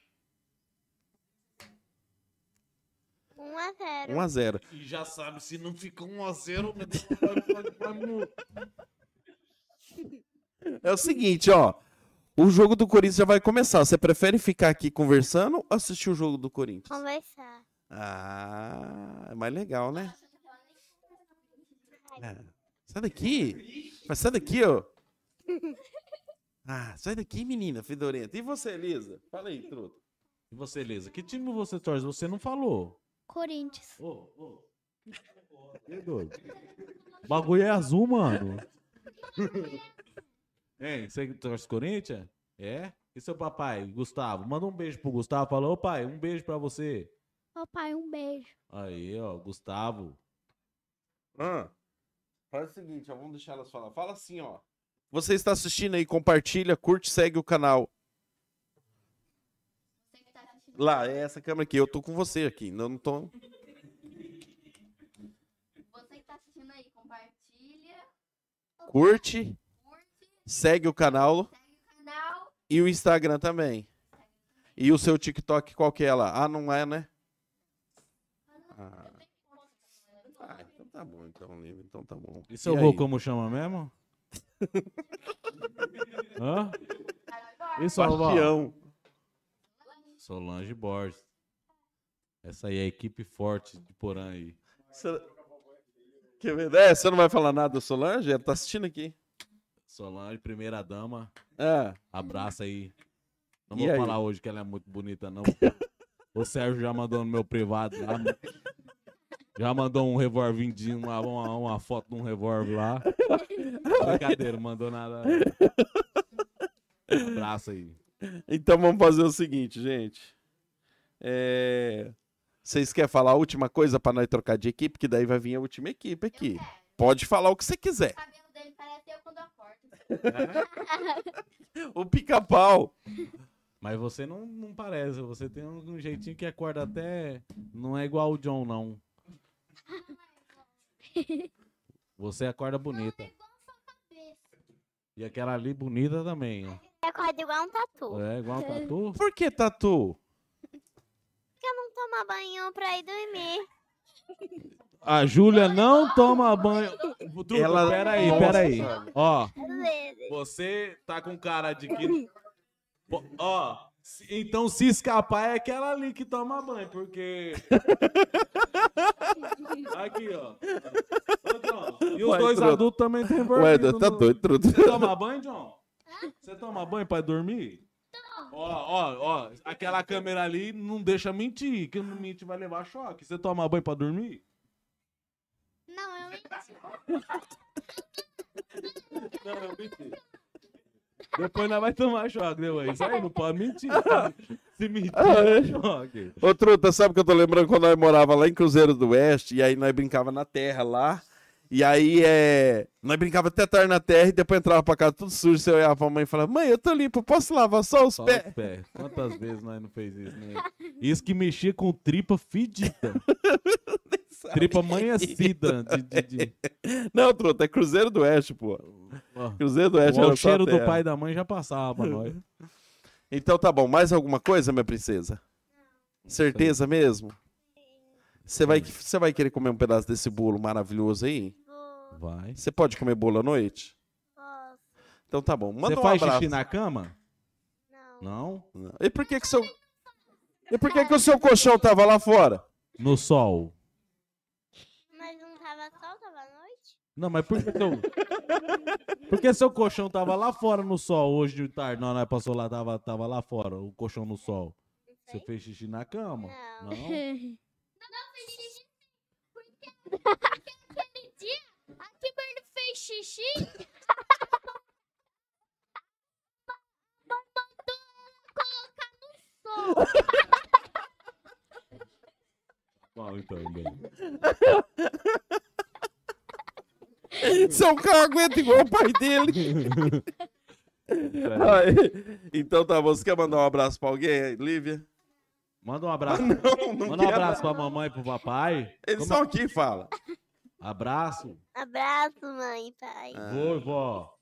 1 a 0. 1 a 0. E já sabe, se não fica 1x0, [LAUGHS] É o seguinte, ó. O jogo do Corinthians já vai começar. Você prefere ficar aqui conversando ou assistir o jogo do Corinthians? Conversar. Ah, é mais legal, né? É. Sai daqui. Mas sai daqui, ó. [LAUGHS] Ah, sai daqui, menina fedorenta. E você, Elisa? Fala aí, truto. E você, Elisa, que time você torce? Você não falou. Corinthians. Ô, ô. Que doido. O bagulho é azul, mano. [LAUGHS] Hein, você torce Corinthians? É? E seu papai, Gustavo? Manda um beijo pro Gustavo. Fala, ô pai, um beijo pra você. Ô pai, um beijo. Aí, ó, Gustavo. Ah, faz o seguinte, ó, vamos deixar elas falar. Fala assim, ó. Você está assistindo aí, compartilha, curte, segue o canal. Você que tá assistindo. Lá, é essa câmera aqui. Eu tô com você aqui. Não, não tô. Você que tá assistindo aí, compartilha, Curte, curte, segue o canal segue o canal. e o Instagram também. E o seu TikTok qual que é lá? Ah, não é, né? Ah, ah, então tá bom, então, Lívia, então tá bom. E seu avô como chama mesmo? [LAUGHS] Hã? Avó? Bastião. Solange Borges. Essa aí é a equipe forte de Porã aí. Você... É, você não vai falar nada da Solange? Ela tá assistindo aqui. Solange, primeira dama. É. Abraça aí. Não E vou aí? falar hoje que ela é muito bonita, não. [LAUGHS] o Sérgio já mandou no meu privado lá. Já mandou um revolvindinho, uma, uma, uma foto de um revólver lá. Brincadeira, não mandou nada. Abraço aí. Então vamos fazer o seguinte, gente. É, Vocês querem falar a última coisa pra nós trocar de equipe? Que daí vai vir a última equipe aqui. Pode falar o que você quiser. O cabelo dele parece eu quando acordo. [LAUGHS] O pica-pau. Mas você não, não parece, você tem um, um jeitinho que acorda até. Não é igual o John, não. [LAUGHS] Você acorda bonita. E aquela ali bonita também, ó. Eu acordo igual um tatu. É igual um tatu. Por que tatu? Porque eu não tomo banho pra ir dormir. A Júlia não toma banho. Truta, Ela- peraí, peraí. Ó, você tá com cara de que. Ó, então se escapar é aquela ali que toma banho, porque. [LAUGHS] Aqui, ó. Ô, John, E os Ué, dois truta. adultos também tem Ué, vergonha. tá doido, truta. Você toma banho, John? Você toma banho pra dormir? Ó, ó, ó, aquela câmera ali não deixa mentir, que não mente vai levar choque. Você toma banho pra dormir? Não, eu menti. Não, eu menti. Depois nós vai tomar choque, né, mãe? Isso aí não pode mentir. Se mentir, Ah, é. é choque. Ô, Truta, sabe que eu tô lembrando quando nós morava lá em Cruzeiro do Oeste, e aí nós brincava na terra lá, e aí é... Nós brincava até tarde na terra, e depois entrava pra casa tudo sujo, você olhava pra mãe e falava, mãe, eu tô limpo, posso lavar só os Só pés? os pés. Quantas vezes nós não fez isso, né? Isso que mexia com tripa fedida. [LAUGHS] tripa amanhecida. De, de, de... Não, Truta, é Cruzeiro do Oeste, pô. Cruzeiro do Oeste o era só cheiro do pai e da mãe já passava pra nós. Então tá bom, mais alguma coisa, minha princesa? Certeza mesmo? Você vai, você vai querer comer um pedaço desse bolo maravilhoso aí? Vou, Vai. Você pode comer bolo à noite? posso. Então tá bom, manda Você um faz abraço. xixi na cama? Não. Não. E por que que seu... E por que que o seu colchão tava lá fora? No sol? Mas não tava sol, tava noite? Não, mas por que seu... Por que seu colchão tava lá fora no sol hoje de tarde? Não, nós passou lá, tava, tava lá fora, o colchão no sol. Não Você fez xixi na cama? Não. Não? [LAUGHS] Aquele dia, a Kimberly fez xixi. [LAUGHS] Mandou ela colocar no sol. Bom, então, bem. Seu carro aguenta igual o pai dele. [LAUGHS] Ai, então tá bom, você quer mandar um abraço pra alguém, Lívia? Manda um abraço. Não, não Manda um abraço pra mamãe e pro papai. Eles Como- estão aqui, fala. Abraço. Abraço, mãe pai. Ah. E vó.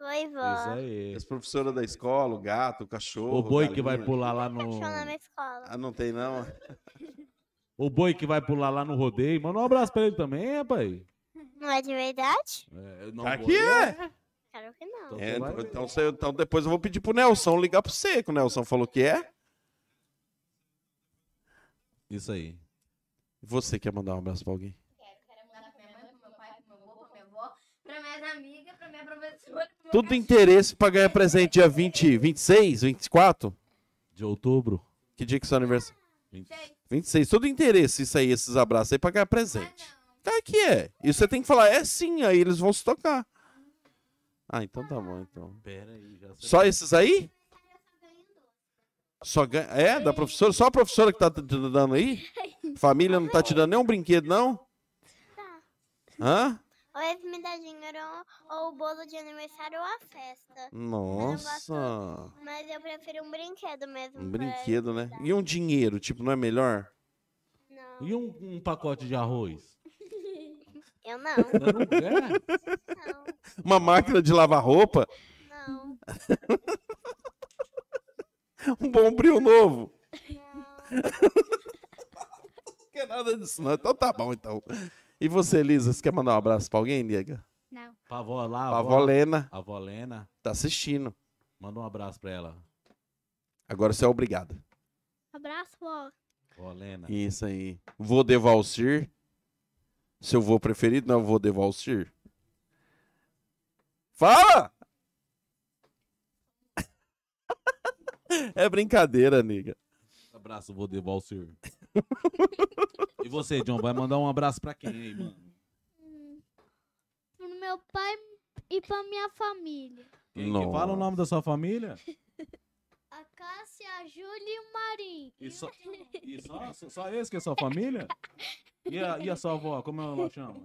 Oi, Isso vó. aí. As professoras da escola, o gato, o cachorro. O boi que vai galinha. pular lá no. Cachorro na minha escola. Ah, não tem não? O boi que vai pular lá no rodeio. Manda um abraço pra ele também, rapaz. Não é de verdade? É, não Aqui vou- é. Claro que não. Então É, então, então, depois eu vou pedir pro Nelson ligar pra você, que o Nelson falou que é. Isso aí. Você quer mandar um abraço pra alguém? Quero, quero mandar pra minha mãe, pro meu pai, pro meu avô, pra minha avó, pra minhas amigas, pra minha professora. pro meu Tudo cachorro. interesse pra ganhar presente dia 20, 26, 24? De outubro. Que dia que é seu aniversário? Sei. 26. Tudo interesse isso aí, esses abraços aí pra ganhar presente. Claro que é. E você tem que falar, é sim, aí eles vão se tocar. Ah, então tá bom, então. Pera aí, já. Só esses aí? Só ganha... É, da professora? Só a professora que tá te dando aí? [LAUGHS] Família não tá te dando nenhum brinquedo, não? Tá. Hã? Ou eles me dão dinheiro ou, o bolo de aniversário ou a festa. Nossa. Mas eu prefiro um brinquedo mesmo. Um brinquedo, né? E um dinheiro, tipo, não é melhor? Não. E um, um pacote de arroz? [LAUGHS] Eu não. Não quer? [LAUGHS] Não. Uma máquina de lavar roupa? Não. [LAUGHS] Um bombril novo? [LAUGHS] Não quer nada disso, não. Então tá bom, então. E você, Elisa, você quer mandar um abraço pra alguém, nega? Não. Pra avó lá, A a avó Lena A avó Lena. tá assistindo. Manda um abraço pra ela. Agora você é obrigada. Abraço, vó. Ó, Lena. Isso aí. Vô de Valcir. Seu vô preferido não é o vô de Valcir? Fala! É brincadeira, nega. Abraço, vou de Valsir. e você, John, vai mandar um abraço pra quem aí, mano? Pro meu pai e pra minha família. Quem que fala o nome da sua família? [LAUGHS] A Cássia, a Júlia e o Marim. E só, e só, só- só esse que é sua família? E a, e a sua avó, como ela chama?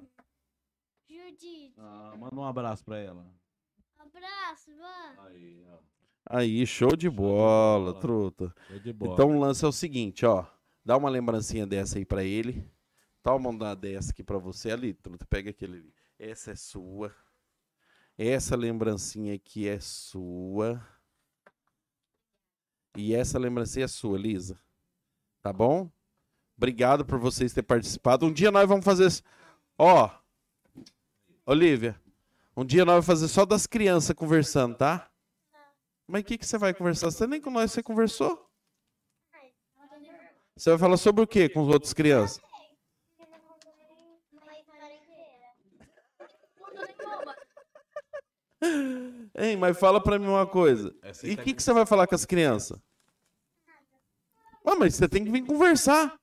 Judite. Ah, manda um abraço pra ela. Abraço, vó. Aí, ó. Aí, show de bola, bola. truta. Show de bola. Então o lance é o seguinte, ó. Dá uma lembrancinha dessa aí pra ele. Toma uma dessa aqui pra você ali, truta. Pega aquele ali. Essa é sua. Essa lembrancinha aqui é sua. E essa lembrancinha é sua, Lisa. Tá bom? Obrigado por vocês terem participado. Um dia nós vamos fazer. Ó. Olivia. Um dia nós vamos fazer só das crianças conversando, tá? Mas o que, que você vai conversar? Você nem com nós você conversou? Você vai falar sobre o que com as outras crianças? [LAUGHS] Hein, mas fala pra mim uma coisa. Essa aí E o tá que, que você vai falar com as crianças? Ah, mas você tem que vir conversar.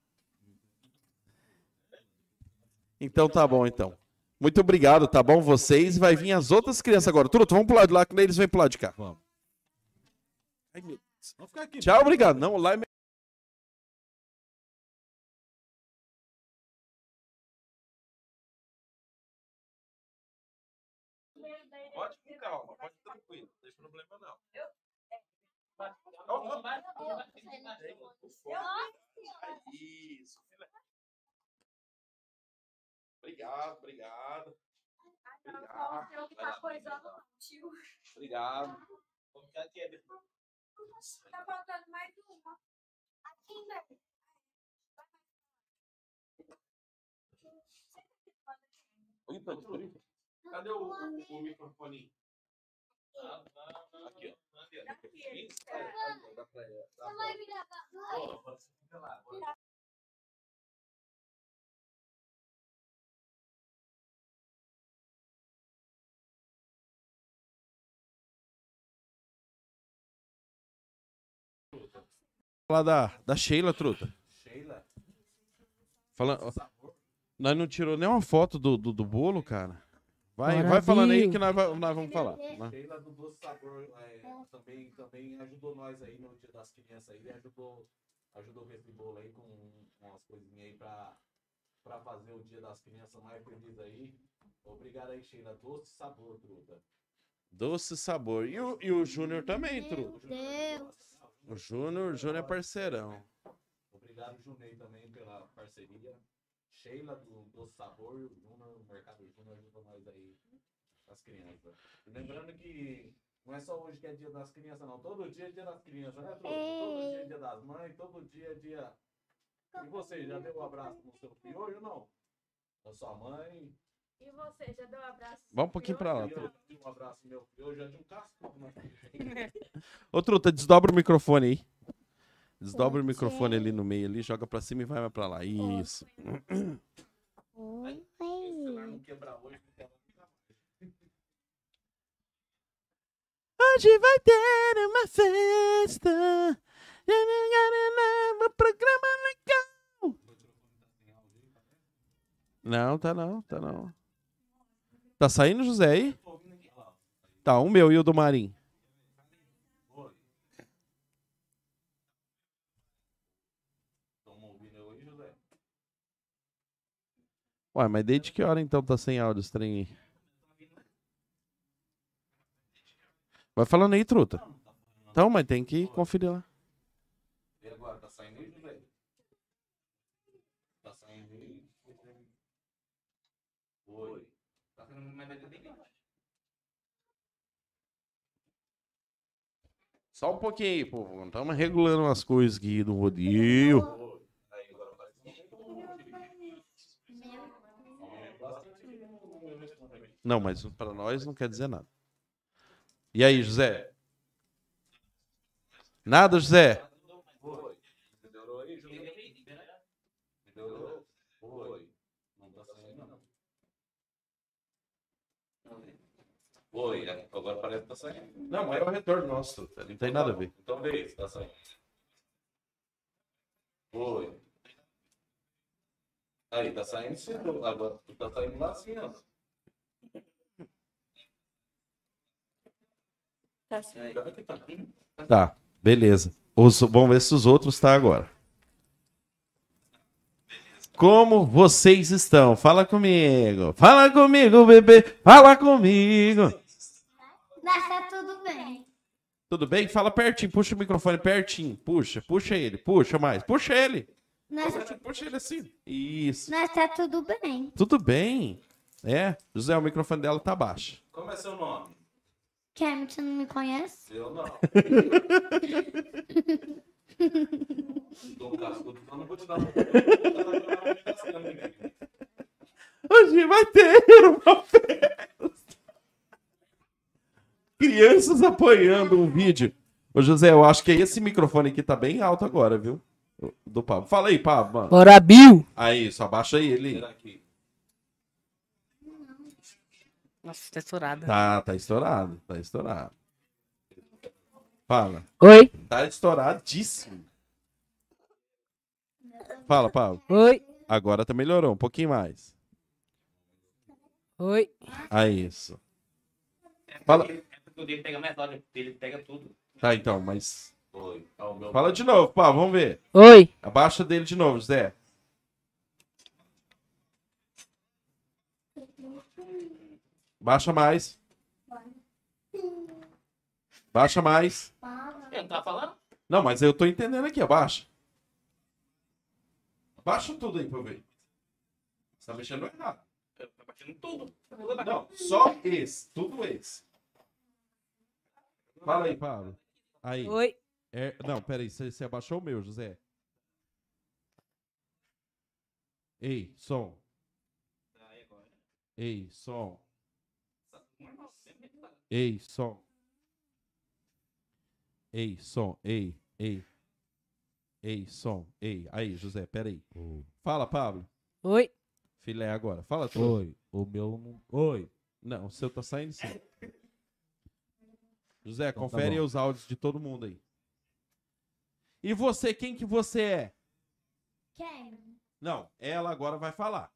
Então tá bom, então. Muito obrigado, tá bom? Vocês vai vir as outras crianças agora. Truto, vamos pro lado de lá, que eles vêm pro lado de cá. Vamos. Ai, meu Deus. Vamos ficar aqui. Tchau, obrigado. Não, lá é Pode com calma, pode tranquilo, não tem problema não. Isso, filé. Obrigado, obrigado. Obrigado. Obrigado. Vamos ficar quieto. Eita, eita. Cadê o, o, o microfone? Aqui, ó. É, dá pra- dá pra- Ó, pode ficar lá, Falar da, da Sheila, truta. Sheila. Fala, ó, nós não tirou nenhuma foto do, do, do bolo, cara. Vai, vai falando aí que nós, nós vamos falar. né? Sheila do Doce Sabor é, também, também ajudou nós aí no dia das crianças aí, ajudou, ajudou com esse bolo aí, com umas coisinhas aí pra, pra fazer o dia das crianças mais feliz aí. Obrigado aí, Sheila. Doce Sabor, truta. Doce sabor. E o, e o Júnior também, truta. Deus. O Júnior, o Júnior é parceirão. Obrigado, Junei, também pela parceria. Sheila do Doce Sabor, o Júnior, o Mercado Júnior ajudou nós aí, as crianças. E lembrando que não é só hoje que é dia das crianças, não. Todo dia é dia das crianças, né, Truta? Todo dia é dia das mães, todo dia é dia. E você, já deu um abraço no seu filho hoje ou não? Da sua mãe? E você, já deu um abraço? Vamos um pouquinho pra lá, Eu um abraço meu eu já de um casco. Né? [LAUGHS] Ô, truta, desdobra o microfone aí. Desdobra o microfone ali no meio ali, joga pra cima e vai mais pra lá. Isso. Oi. Se ela não quebrar hoje. Hoje vai ter uma festa. Um programa legal. Não, tá não, tá não. Tá saindo, José, aí? Tá, o meu e o do Marim. Ué, mas desde que hora então tá sem áudio esse trem aí? Vai falando aí, truta. Então, mas tem que conferir lá. E agora, tá saindo aí, José? Tá saindo aí? Oi. Tá saindo mais daqui bem Só um pouquinho aí, povo. Estamos regulando umas coisas aqui do que Não, mas pra nós não quer dizer nada. E aí, José? Nada, José? Oi, agora parece que tá saindo. Não, é o retorno nosso. Não tem nada a ver. Então vê se tá saindo. Oi. Aí, tá saindo sim. Agora tu tá saindo lá assim, ó. Tá que tá. Tá, beleza. Os- vamos ver se os outros tá agora. Como vocês estão? Fala comigo. Fala comigo, bebê. Fala comigo. Mas tá tudo bem. Tudo bem? Fala pertinho. Puxa o microfone pertinho. Puxa, puxa ele. Puxa mais. Puxa ele. Nós, Puxa, ele assim. Isso. nós tá tudo bem. Tudo bem. É, José, o microfone dela tá baixo. Como é seu nome? Kevin, você não me conhece? Eu não. [LAUGHS] Dom Cascudo, então não vou te dar uma. Hoje vai ter uma [LAUGHS] festa. Crianças apoiando um vídeo. Ô, José, eu acho que esse microfone aqui tá bem alto agora, viu? Do Pablo. Fala aí, Pablo. mano. Bora, Bill! Aí, só abaixa aí ele. Nossa, tá estourada. Tá, tá estourado. Tá estourado. Fala. Oi, Tá estouradíssimo. Fala, Pablo. oi, Agora tá melhorou um pouquinho mais. oi. Aí, isso. Fala. O dele pega mais hora, ele pega tudo. Tá, então, mas. Oi. É o meu. Fala de novo, Pablo, vamos ver. Oi, Abaixa dele de novo, Zé. Baixa mais. Baixa mais. Eu não tava falando? Não, mas eu tô entendendo aqui, abaixa. Baixa tudo aí pra eu ver. Você tá mexendo errado. Eu tô batendo tudo. Não, só esse. Tudo esse. Fala aí, Pablo. Aí. oi. É, não, peraí, você, você abaixou o meu, José. Ei, som. Ei, som. Ei, som. Ei, som. Ei, ei. Ei, som. Ei. Aí, José, peraí. Fala, Pablo. Oi. Filé agora. Fala tu. Oi. O meu não. Oi. Não, o seu tá saindo sim. [LAUGHS] José, Então tá confere bom. os áudios de todo mundo aí. E você, quem que você é? Kevin, Não, ela agora vai falar.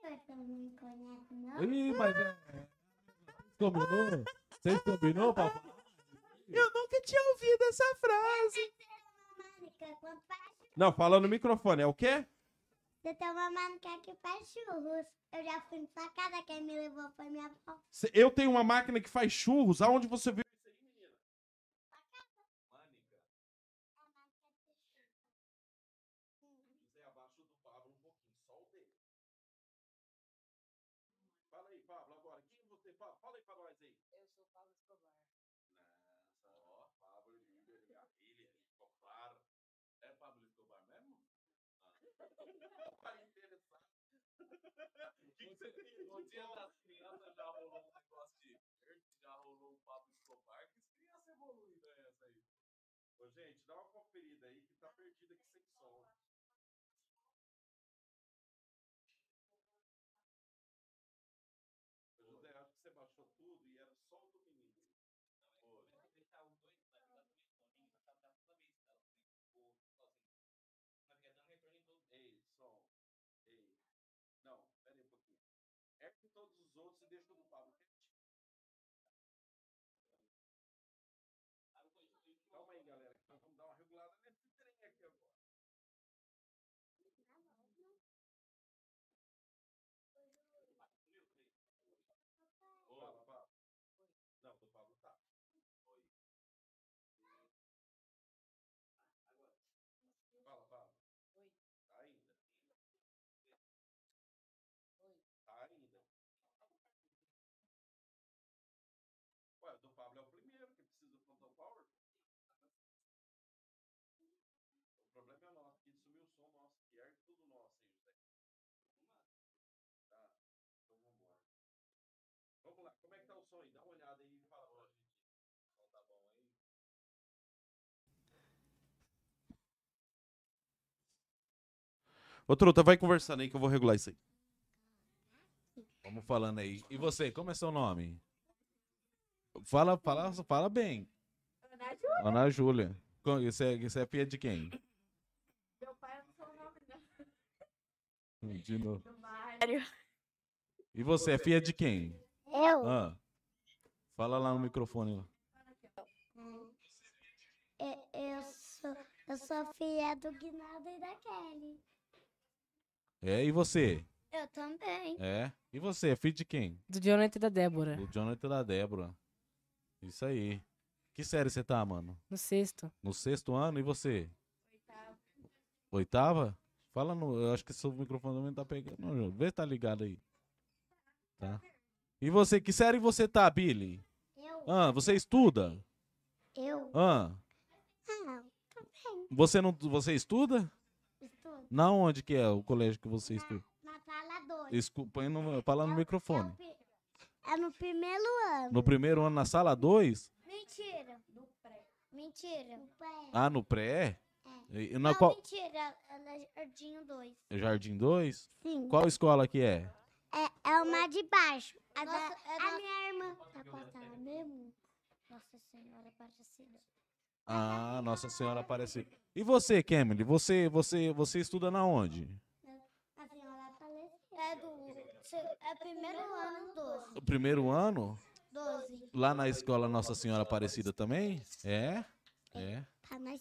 você não me conhece, não? Ih, mas é. Combinou? Vocês combinou, papai? Eu nunca tinha ouvido essa frase. Quando faz- Não, fala no microfone. É o quê? Você tem uma máquina que faz churros. Eu já fui na sua casa, quem me levou foi minha avó. Cê- Eu tenho uma máquina que faz churros. Aonde você viu? Fala aí, Pablo, agora. Quem você fala? Fala aí pra nós aí. Eu sou Pablo Escobar. Ó, Pablo Líder, Gavilha, Escobar. É Pablo Escobar mesmo? Tá interessado. O que que você queria? No dia das crianças já rolou um negócio de já rolou um Pablo Escobar. Que criança evoluída é essa aí? Ô, gente, dá uma conferida aí que tá perdido aqui sem som. Ô, José, acho que você baixou tudo e era só o do menino. Foi. deixar os dois na vida do foninho, tá tá toda vez, cara. O sozinho. Mas quer dar um retorno em todos. Ei, som. Ei. Não, pera aí um pouquinho. Ergue todos os outros e deixa o do Pablo quietinho. Calma aí, galera. que Nós vamos dar uma regulada nesse trem aqui agora. Fala, Pablo. Não, do Pablo tá. Oi. Fala, Pablo. Oi. Tá ainda. Tá ainda. Ué, o do Pablo é o primeiro que precisa do Phantom Power. O problema é nosso, que sumiu o som nosso, que ergue tudo nosso aí, José. Tá, então vambora. Vamos lá, como que o som aí? Dá uma olhada aí e fala pra gente. Então tá bom aí. Ô, Truta, vai conversando aí que eu vou regular isso aí. Vamos falando aí. E você, como é seu nome? Fala, fala, fala bem. Ana Júlia. Ana Júlia. Você é, você é filha de quem? Meu pai não sou o nome não. De novo. Do Mário. E você é filha de quem? Eu? Ah. Fala lá no microfone. lá. Eu, eu, sou, eu sou filha do Guinaldo e da Kelly. É, e você? Eu também. É. E você, é filho de quem? Do Jonathan e da Débora. Do Jonathan e da Débora. Isso aí. Que série você tá, mano? No sexto. No sexto ano, e você? Oitava? Fala no. Eu acho que seu microfone também tá pegando. Não. Vê se tá ligado aí. Tá. E você, que série você tá, Billy? Eu? Ah, você estuda? Eu? Ah, Ah, também. você não. Você estuda? Estudo. Na onde que é o colégio que você estuda? Na sala 2. Escu... Põe no, fala no microfone. É no primeiro ano. No primeiro ano, na sala 2? Mentira. No pré. Mentira. No pré. Ah, no pré? E na Não, qual... mentira. Ela é Jardim 2. Jardim 2? Sim. Qual escola que é? É, é uma de baixo. A, da, a minha irmã. Tá passando mesmo? Nossa Senhora Aparecida. Ah, Nossa Senhora Aparecida. E você, Kemily? Você, você, você estuda na onde? A Senhora Aparecida. É do. É primeiro ano 12. O primeiro ano? 12. Lá na escola Nossa Senhora Aparecida também? É? É. Tá na.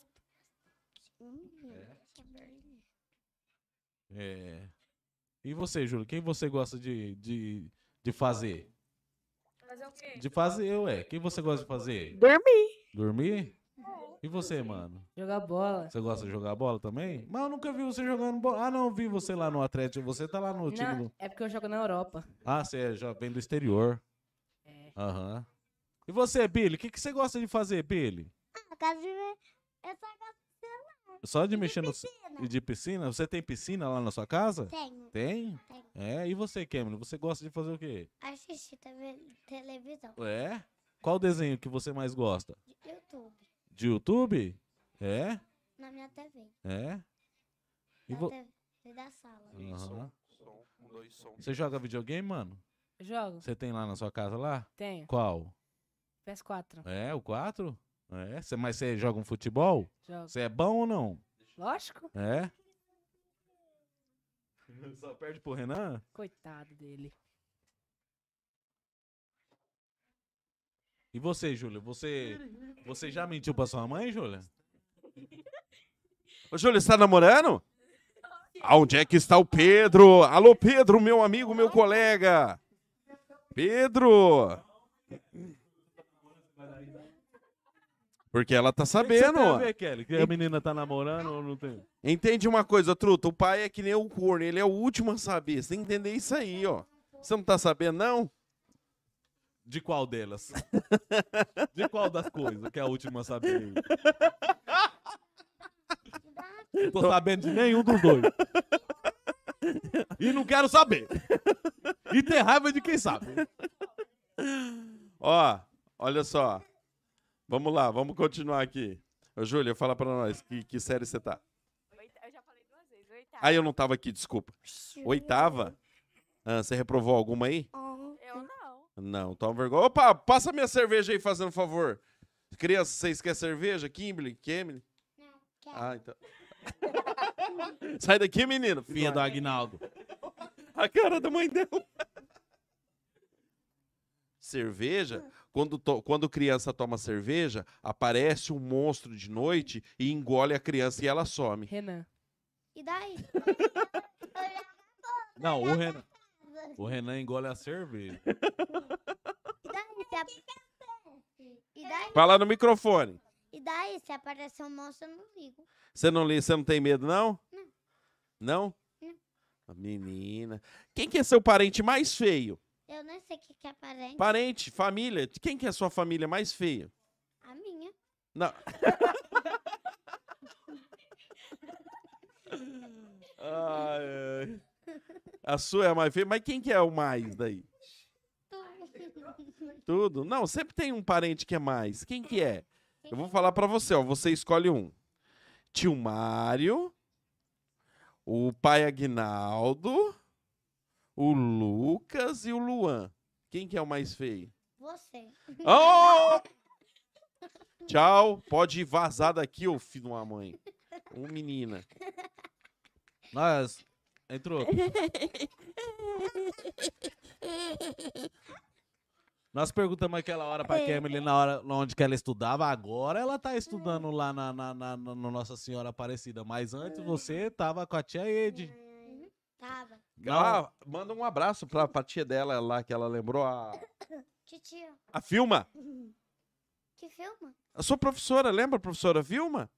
vergonha. É. E você, Júlio? Quem você gosta de, de, de fazer? Fazer o quê? De fazer, ué. Quem você gosta de fazer? Dormir. Dormir? E você, mano? Jogar bola. Você gosta de jogar bola também? Mas eu nunca vi você jogando bola. Ah, não, vi você lá no Atlético. Você tá lá no time Não, do... é porque eu jogo na Europa. Ah, você já vem do exterior. É. Aham. E você, Billy? O que, que você gosta de fazer, Billy? Ah, de ver. Eu só gosto. Só de E mexer no... piscina. E de piscina? Você tem piscina lá na sua casa? Tenho. Tem? Tenho. É, e você, Cameron? Você gosta de fazer o quê? Assistir TV, televisão. É? Qual desenho que você mais gosta? YouTube. De YouTube? É? Na minha TV. É? E Na vo... TV da sala. Aham. Som, um, dois, som. Você joga videogame, mano? Jogo. Você tem lá na sua casa lá? Tenho. Qual? PS4. É, o 4? É? Você, mas você joga um futebol? Você é bom ou não? Lógico. É? [LAUGHS] Só perde pro Renan? Coitado dele. E você, Júlia? Você, você já mentiu pra sua mãe, Júlia? Ô, Júlio, você tá namorando? Aonde é que está o Pedro? Alô, Pedro, meu amigo, meu colega. Pedro! Porque ela tá que sabendo. a ó. ver, Kelly? Que a menina tá namorando ou não tem? Entende uma coisa, truta? O pai é que nem o corno, ele é o último a saber. Você tem que entender isso aí, ó. Você não tá sabendo, não? De qual delas? [LAUGHS] De qual das coisas que é a última a saber? Não tô sabendo de nenhum dos dois. E não quero saber. E tem raiva de quem sabe. Ó, olha só. Vamos lá, vamos continuar aqui. Ô, Júlia, fala pra nós, que, que série você tá? Oita- Eu já falei duas vezes. Oitava. Ah, eu não tava aqui, desculpa. Oitava? Ah, você reprovou alguma aí? Eu não. Não, toma vergonha. Opa, passa minha cerveja aí, fazendo favor. Crianças, vocês querem cerveja? Kimberly? Kemily? Ah, então. [LAUGHS] Sai daqui, menino. Filha do Agnaldo. A cara da mãe dela. Cerveja? Quando, to- quando criança toma cerveja, aparece um monstro de noite e engole a criança e ela some. Renan. E daí? [LAUGHS] Não, o Renan. O Renan engole a cerveja. E daí? Fala no microfone. E daí? Se aparecer um monstro, eu não ligo. Você não, li- você não tem medo, não? Não. Não? Não. A Menina. Quem que é seu parente mais feio? Eu nem sei o que, que é parente. Parente, família. Quem que é a sua família mais feia? A minha. Não. [LAUGHS] Ai, ai. A sua é a mais feia, mas quem que é o mais daí? Tudo? Não, sempre tem um parente que é mais. Quem que é? Eu vou falar pra você, ó. Você escolhe um. Tio Mário, o pai Aguinaldo, O Lucas e o Luan. Quem que é o mais feio? Você. Oh! [LAUGHS] Tchau. Pode vazar daqui, ô filho de uma mãe. Ô menina. Nós. Entrou. Nós perguntamos aquela hora pra Kemily na hora onde que ela estudava. Agora ela tá estudando lá na, na, na- na- no Nossa Senhora Aparecida. Mas antes você tava com a tia Ed. Tava. Ah, manda um abraço pra, pra tia dela lá, que ela lembrou a. [COUGHS] Titia. A Vilma. [LAUGHS] Que filma? A sua professora, lembra a professora Vilma?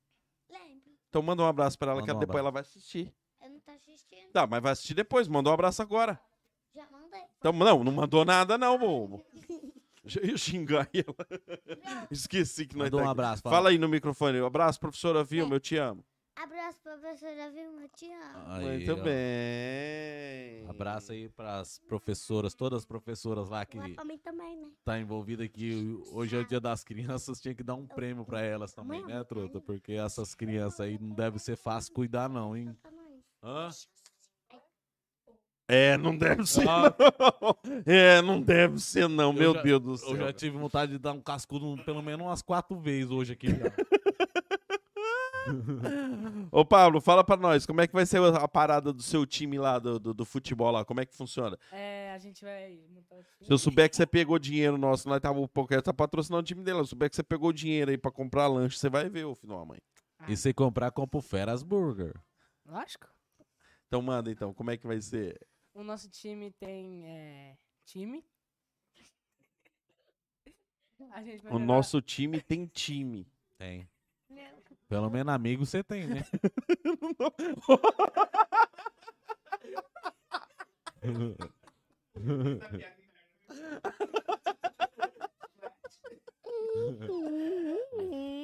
Lembro. Então manda um abraço pra ela, Manda que um depois abraço. ela vai assistir. Eu não tô assistindo. Tá, mas vai assistir depois. Manda um abraço agora. Já mandei. Então, não, não mandou nada, não, bobo. [LAUGHS] Já ia xingar ela. Esqueci que nós Mandou tá um aqui. abraço. Fala aí no microfone. Um abraço, professora Vilma, eu te amo. Abraço, professora Vilma, te amo. Aí, Muito ó. bem. Abraço aí pras professoras, todas as professoras lá que Lá pra mim também, né? tá envolvida aqui. Hoje é o dia das crianças, tinha que dar um prêmio pra elas também, né, Truta? Porque essas crianças aí não deve ser fácil cuidar, não, hein? Pra nós. Hã? É, não deve ser. Ah. não. É, não deve ser, não. Meu já- Deus do céu. Eu já tive vontade de dar um cascudo pelo menos umas quatro vezes hoje aqui. [LAUGHS] já. [LAUGHS] Ô, Pablo, fala pra nós, como é que vai ser a parada do seu time lá, do, do, do futebol lá? Como é que funciona? É, a gente vai montar o time. Se eu souber que você pegou dinheiro nosso, nós tava, o Poker tá patrocinando o time dele. Se eu souber que você pegou dinheiro aí pra comprar lanche, você vai ver, ô filho da mãe. E se comprar, compra o Feras Burger. Lógico. Então manda então, como é que vai ser? O nosso time tem é, time. [LAUGHS] A gente vai O jogar- nosso time tem time. Tem. Pelo menos amigo você tem, né?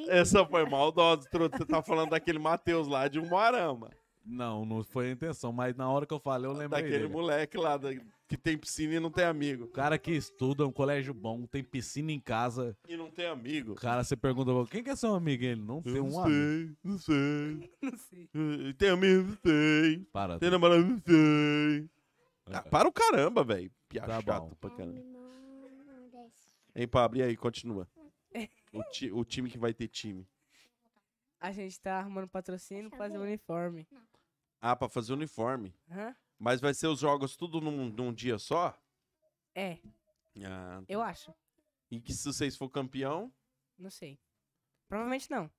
Essa foi maldosa, truta. Você tá falando daquele Matheus lá de Umuarama. Não, não foi a intenção, mas na hora que eu falei, eu lembrei Daquele dele. moleque lá da- que tem piscina e não tem amigo. O cara que estuda, um colégio bom, tem piscina em casa. E não tem amigo. O cara, você pergunta, quem que é seu amigo? Ele não tem um amigo. sei, não sei. [LAUGHS] Não sei. Eh, Tem amigo, não sei. Para. Tem namorado, não sei. Ah, para o caramba, velho. Pia Tá chato bom. pra caramba. Não. Hein, Pablo, e aí, continua. [LAUGHS] O, ti- o time que vai ter time. A gente tá arrumando patrocínio pra fazer o uniforme. Ah, pra fazer uniforme. Hã? Mas vai ser os jogos tudo num, num dia só? É, Ah, eu acho. e que se vocês for campeão, Não sei. Provavelmente não.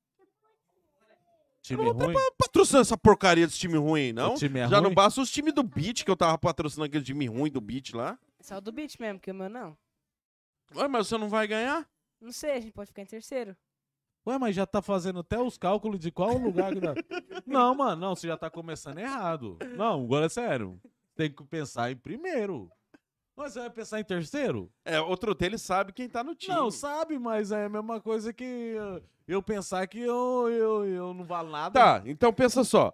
Time não tá ruim? pa- patrocinando essa porcaria desse time ruim, não? O time é Já não ruim? basta os times do Beat, que eu tava patrocinando aquele time ruim do Beat lá. Só do beat mesmo, porque o meu não. Ué, mas você não vai ganhar? Não sei, a gente pode ficar em terceiro. Ué, mas já tá fazendo até os cálculos de qual lugar que dá. [LAUGHS] Não, mano, não, você já tá começando errado. Não, agora é sério. Tem que pensar em primeiro. Mas você vai pensar em terceiro? É, outro deles sabe quem tá no time. Não, sabe, mas é a mesma coisa que uh, eu pensar que eu, eu, eu não valo nada. Tá, então pensa só.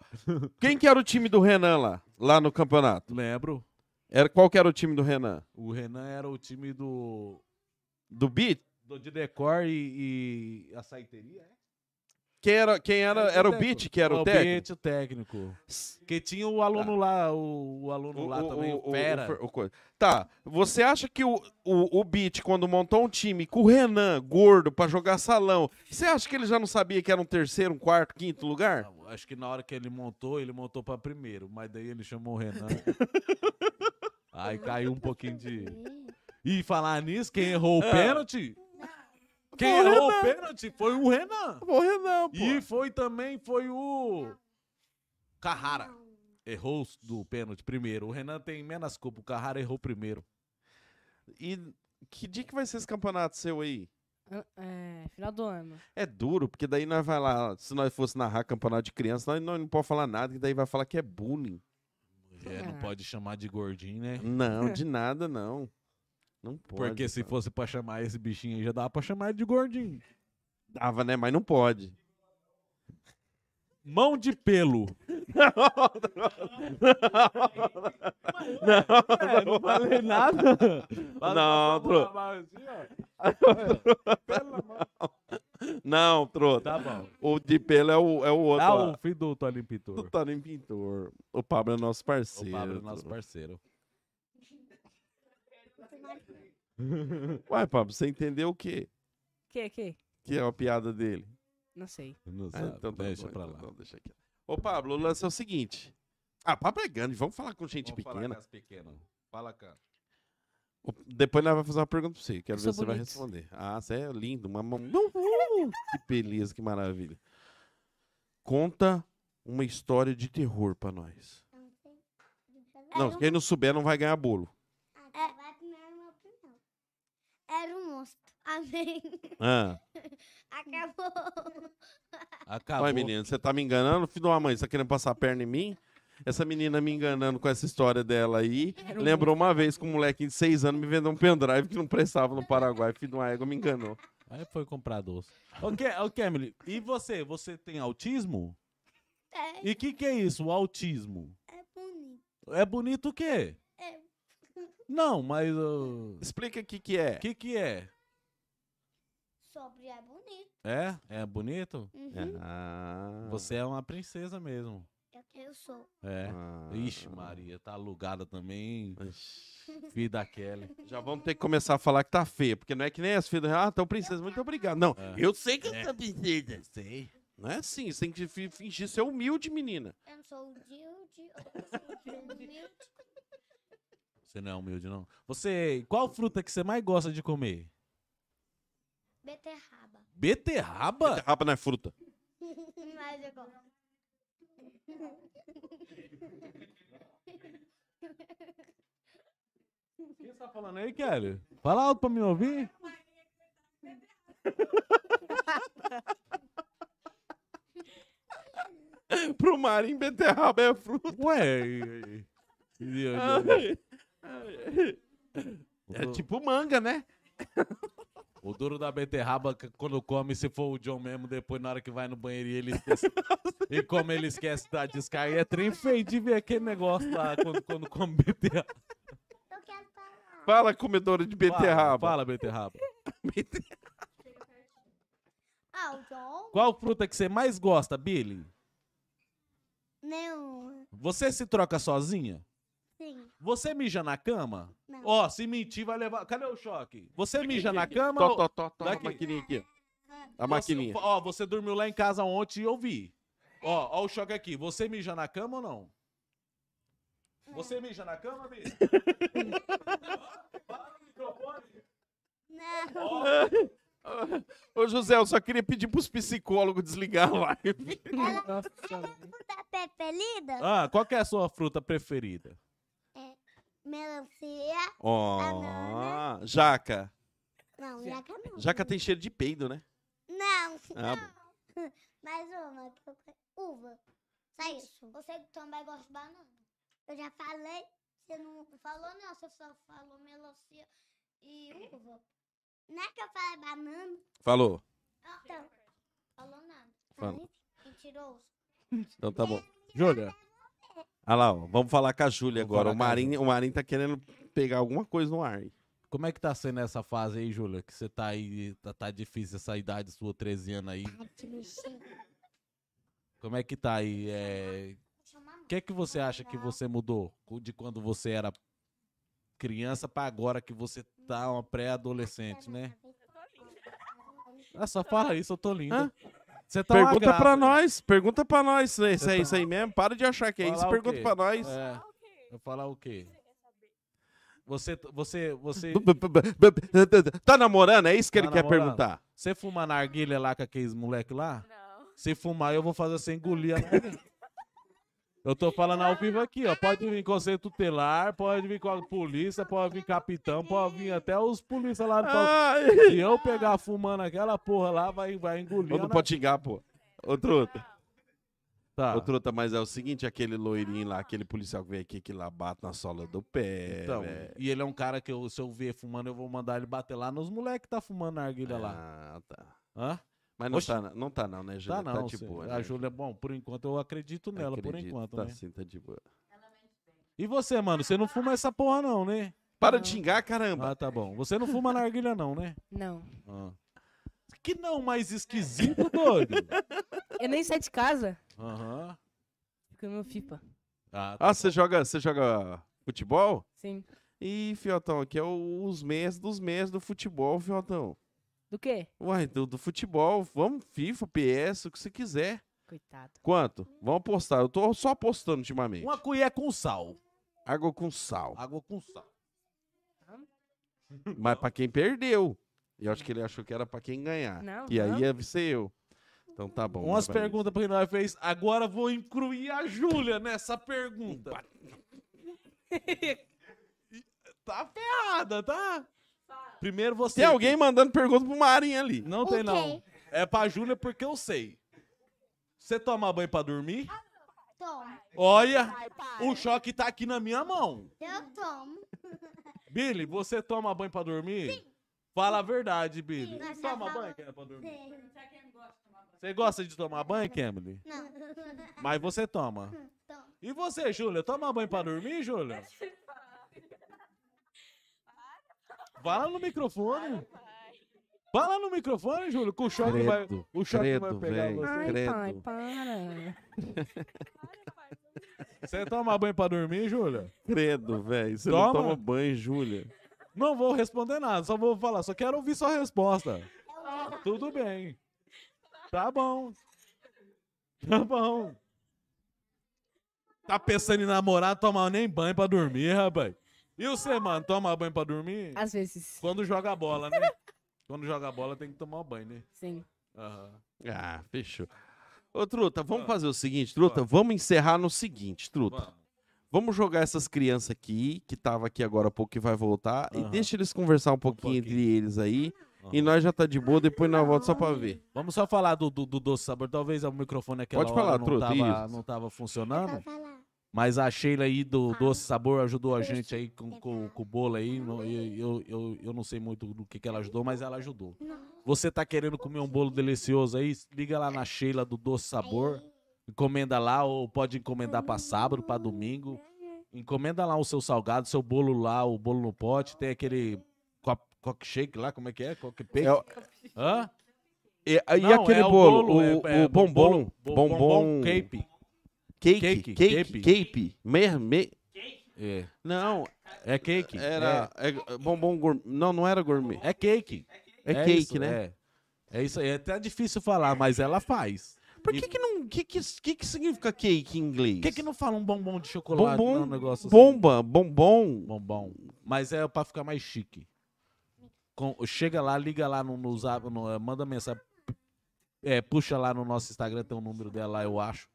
Quem que era o time do Renan lá? Lá no campeonato? Lembro. Era, qual que era o time do Renan? O Renan era o time do. Do Beat? Do de Decor e, e açaiteria, é? Quem era, quem era, era o técnico. Beat, que era o, o técnico? Beat, o técnico. Que tinha o aluno lá, o, o aluno lá também, o, Fera. o coisa. Tá, você acha que o, o, o Beat, quando montou um time com o Renan, gordo, pra jogar salão, você acha que ele já não sabia que era um terceiro, um quarto, quinto lugar? Não, acho que na hora que ele montou, ele montou pra primeiro, mas daí ele chamou o Renan. [LAUGHS] Aí caiu um pouquinho de. E falar nisso, quem errou o Ah. pênalti? Quem Foi errou o pênalti foi o Renan. O Renan, pô. E foi também foi o Carrara. Errou do pênalti primeiro. O Renan tem menos culpa, o Carrara errou primeiro. E que dia que vai ser esse campeonato seu aí? É, final do ano. É duro, porque daí nós vai lá, se nós fosse narrar campeonato de criança, nós não, não pode falar nada, que daí vai falar que é bullying. É, não Ah. pode chamar de gordinho, né? Não, de nada, não. Não pode. Porque se pô. fosse pra chamar esse bichinho aí, já dava pra chamar ele de gordinho. Dava, né? Mas não pode. Mão de pelo. [LAUGHS] É, não falei nada. Não, tro- Não, trota. Tá bom. O de pelo é o, é o outro. Ah, o filho do Toninho O Pintor. Toninho Pintor. O Pablo é nosso O parceiro. Pablo é nosso parceiro. [LAUGHS] Uai, Pablo, você entendeu o quê? Que, que? Que é a piada dele? Não sei. Não Ah, sabe. então tá Deixa bom, pra então lá. não, deixa aqui. Ô, Pablo, o lance é o seguinte. Ah, Pablo é grande, vamos falar com gente Vamos falar pequena. com as pequenas. Fala, cara. O- Depois nós vamos fazer uma pergunta pra você. Quero ver se você vai responder. Ah, você é lindo. Uma... mão- Uh, que beleza, que maravilha. Conta uma história de terror pra nós. Não, quem não souber não vai ganhar bolo. É, vai pro meu irmão primeiro. Era um monstro. Amém. [LAUGHS] Ah. Acabou. Acabou. Olha, menino, você tá me enganando? Filho de uma mãe, você tá querendo passar a perna em mim? Essa menina me enganando com essa história dela aí. Era um Lembrou uma vez que um moleque de seis anos me vendeu um pendrive que não prestava no Paraguai. Filho de uma égua me enganou. Aí foi comprar doce. Ô, Ke- ô, Kemily, e você? Você tem autismo? É, E o que, que é isso, o autismo? é bonito. É bonito o quê? É. Não, mas o Explica o que que é. que, que é? Sobre é bonito. É? É bonito? Uhum. Ah. Você é uma princesa mesmo. Eu, eu sou. É. Ah. Ixi, Maria, tá alugada também. Filho da Kelly. Já vamos ter que começar a falar que tá feia, porque não é que nem as filhas. Ah, então princesa, muito obrigado. Não, É. eu sei que eu sou princesa. Sei. Não é assim, você tem que fi- fingir ser humilde, menina. Eu não sou humilde. Eu sou humilde. Você não é humilde, não. Você. Qual fruta que você mais gosta de comer? Beterraba. Beterraba? Rapa não é fruta. Mas eu gosto. O que você tá falando aí, Kelly? Fala alto pra me ouvir. [LAUGHS] Pro Marinho, beterraba é fruta. Ué. É tipo manga, né? [LAUGHS] O duro da beterraba, quando come, se for o John mesmo, depois na hora que vai no banheiro e ele esquece. e como ele esquece da descarga, é trem feio de ver aquele negócio lá quando, quando come beterraba. Eu quero falar. Fala, comedora de beterraba. Fala, fala, beterraba. [LAUGHS] Ah, o John? Qual fruta que você mais gosta, Billy? Nenhuma. Você se troca sozinha? Sim. Você mija na cama? Não. Ó, se mentir, vai levar. Cadê o choque? Você mija na [LAUGHS] cama? Tó, ou- tó, tó, tó, a maquininha aqui. ó. A Você- maquininha. Ó, você dormiu lá em casa ontem e eu vi. Ó, ó o choque aqui. Você mija na cama ou não? Você mija na cama, Billy? Fala no microfone. Não. [LAUGHS] Ô, José, eu só queria pedir pros psicólogos desligar a live. Nossa, Fruta preferida? Ah, qual que é a sua fruta preferida? Melancia. Ó, Banana. jaca. Não, jaca não. Jaca tem cheiro de peido, né? Não. Ah, não. [LAUGHS] Mais uma. que eu quero- Uva. Só isso. Você também gosta de banana? Eu já falei. Você não falou, não. Você só falou melancia e uva. Não é que eu falei banana? Falou. Então. Falou nada. Fala. Falei? Mentiroso. Então tá bom. [LAUGHS] Júlia. Olha lá, ó. Vamos falar com a Júlia agora. falar O com a Marinho, o Marinho tá querendo pegar alguma coisa no ar. Como é que tá sendo essa fase aí, Júlia? Que você tá aí, tá, tá difícil essa idade sua, 13 anos aí. Bichinho. Como é que tá aí? É... O que é que você acha que você mudou co- de quando você era criança pra agora que você tá uma pré-adolescente, né? Ah, só fala isso, eu tô lindo. Hã? Você tá Pergunta graça, pra hein? nós. Pergunta pra nós. Isso aí, isso aí, tá- isso aí mesmo. Para de achar que é isso. Falar o Pergunta pra nós. É. Eu falar o quê? Você, você, você, [LAUGHS] Tá namorando? É isso que Tá ele quer perguntar. você fuma narguilha lá com aqueles moleque lá? Não. Se fumar, eu vou fazer você engolir a narguilha. [LAUGHS] Eu tô falando ao vivo aqui, ó. Pode vir conselho tutelar, pode vir com a polícia, pode vir capitão, pode vir até os polícia lá do. Se eu pegar fumando aquela porra lá, vai, vai engolir. Ou a não pode xingar, pô. Outro. Tá. Outro outra, mas é o seguinte, aquele loirinho lá, aquele policial que veio aqui, que lá bate na sola do pé. Então, velho. e ele é um cara que eu, se eu ver fumando, eu vou mandar ele bater lá nos moleques que tá fumando narguilha lá. Ah, tá. Hã? Mas não Oxi. tá, não tá não, né, Júlia? Tá não, de cê- boa, a né? Júlia, bom, por enquanto eu acredito nela, por Acredito, enquanto, tá né? sim, tá de boa. E você, mano, você não fuma essa porra não, né? Para de xingar, caramba. Ah, tá bom. Você não fuma narguilha não, né? Não. Ah. Que não mais esquisito, doido? Eu nem saio de casa. Aham. Fico no FIFA. Ah, tá Ah, você joga, você joga futebol? Sim. Ih, Fiotão, aqui é o- os meses dos meses do futebol, Fiotão. Do quê? Uai, do, do futebol. Vamos, FIFA, PS, o que você quiser. Coitado. Quanto? Vamos apostar. Eu tô só apostando ultimamente. Uma colher com sal. Água com sal. Água com sal. Mas pra quem perdeu. Eu acho que ele achou que era pra quem ganhar. Não, e aí não. ia ser eu. Então tá bom. Umas perguntas pra nós fez. Agora vou incluir a Júlia nessa pergunta. [LAUGHS] tá ferrada, tá? Primeiro você. Tem alguém mandando pergunta pro Marinho ali. Não tem, não. É pra Júlia porque eu sei. Você toma banho pra dormir? Toma. Olha, o choque tá aqui na minha mão. Eu tomo. [LAUGHS] Billy, você toma banho pra dormir? Fala a verdade, Billy. Toma banho. Kemily, pra dormir? Sim. Você gosta de tomar banho, Kemily? Não. Mas você toma. [LAUGHS] Toma. E você, Júlia? Toma banho pra dormir, Júlia? Fala no microfone. Fala no microfone, Júlia, que o choque vai, Credo, o choque vai credo, pegar velho. você. Ai, Credo. pai, para. Você toma banho pra dormir, Júlia? Credo, velho. Você Toma. não toma banho, Júlia. Não vou responder nada, só vou falar, só quero ouvir sua resposta. Tudo bem. Tá bom. Tá bom. Tá pensando em namorar, tomar nem banho pra dormir, rapaz. E você, mano, toma banho pra dormir? Às vezes, Quando joga bola, né? [LAUGHS] Quando joga bola tem que tomar banho, né? sim. Aham. Ah, fechou. Ô, Truta, vamos fazer o seguinte, Truta. Vamos encerrar no seguinte, Truta. Vamos. Vamos jogar essas crianças aqui, que tava aqui agora há pouco que vai voltar, e Aham. deixa eles conversar um pouquinho pouquinho. entre eles aí. E Aham. nós já tá de boa, depois nós volta só pra ver. Vamos só falar do, do, do doce sabor. Talvez o microfone aquela Pode falar, hora não, Truta, tava, isso. não tava funcionando. falar. Mas a Sheila aí do Doce Sabor ajudou a gente aí com, com, com o bolo aí. Eu, eu, eu, eu não sei muito do que, que ela ajudou, mas ela ajudou. Você tá querendo comer um bolo delicioso aí? Liga lá na Sheila do Doce Sabor. Encomenda lá, ou pode encomendar pra sábado, pra domingo. Encomenda lá o seu salgado, seu bolo lá, o bolo no pote. Tem aquele co- coque shake lá, como é que é? Coque É o- Hã? E, e Não, aquele é o bolo, bolo, o, é- é o bombom, bolo- bombom, bombom cape. Cake, Cake, cake, cape. cape, Me, É. não, É cake. era é, bombom gourmet, não, não era gourmet, É, é cake. é, cake, isso, né? É. É isso aí. É até difícil falar, mas ela faz. Por que que não, que que, que que significa cake em inglês? Por que, que não fala um bombom de chocolate? Bombom, não, um negócio assim? bomba, bombom, Bombom. Mas é pra ficar mais chique. Com- chega lá, liga lá no, no no- manda mensagem. É, puxa lá no nosso Instagram, tem o número dela lá, eu acho.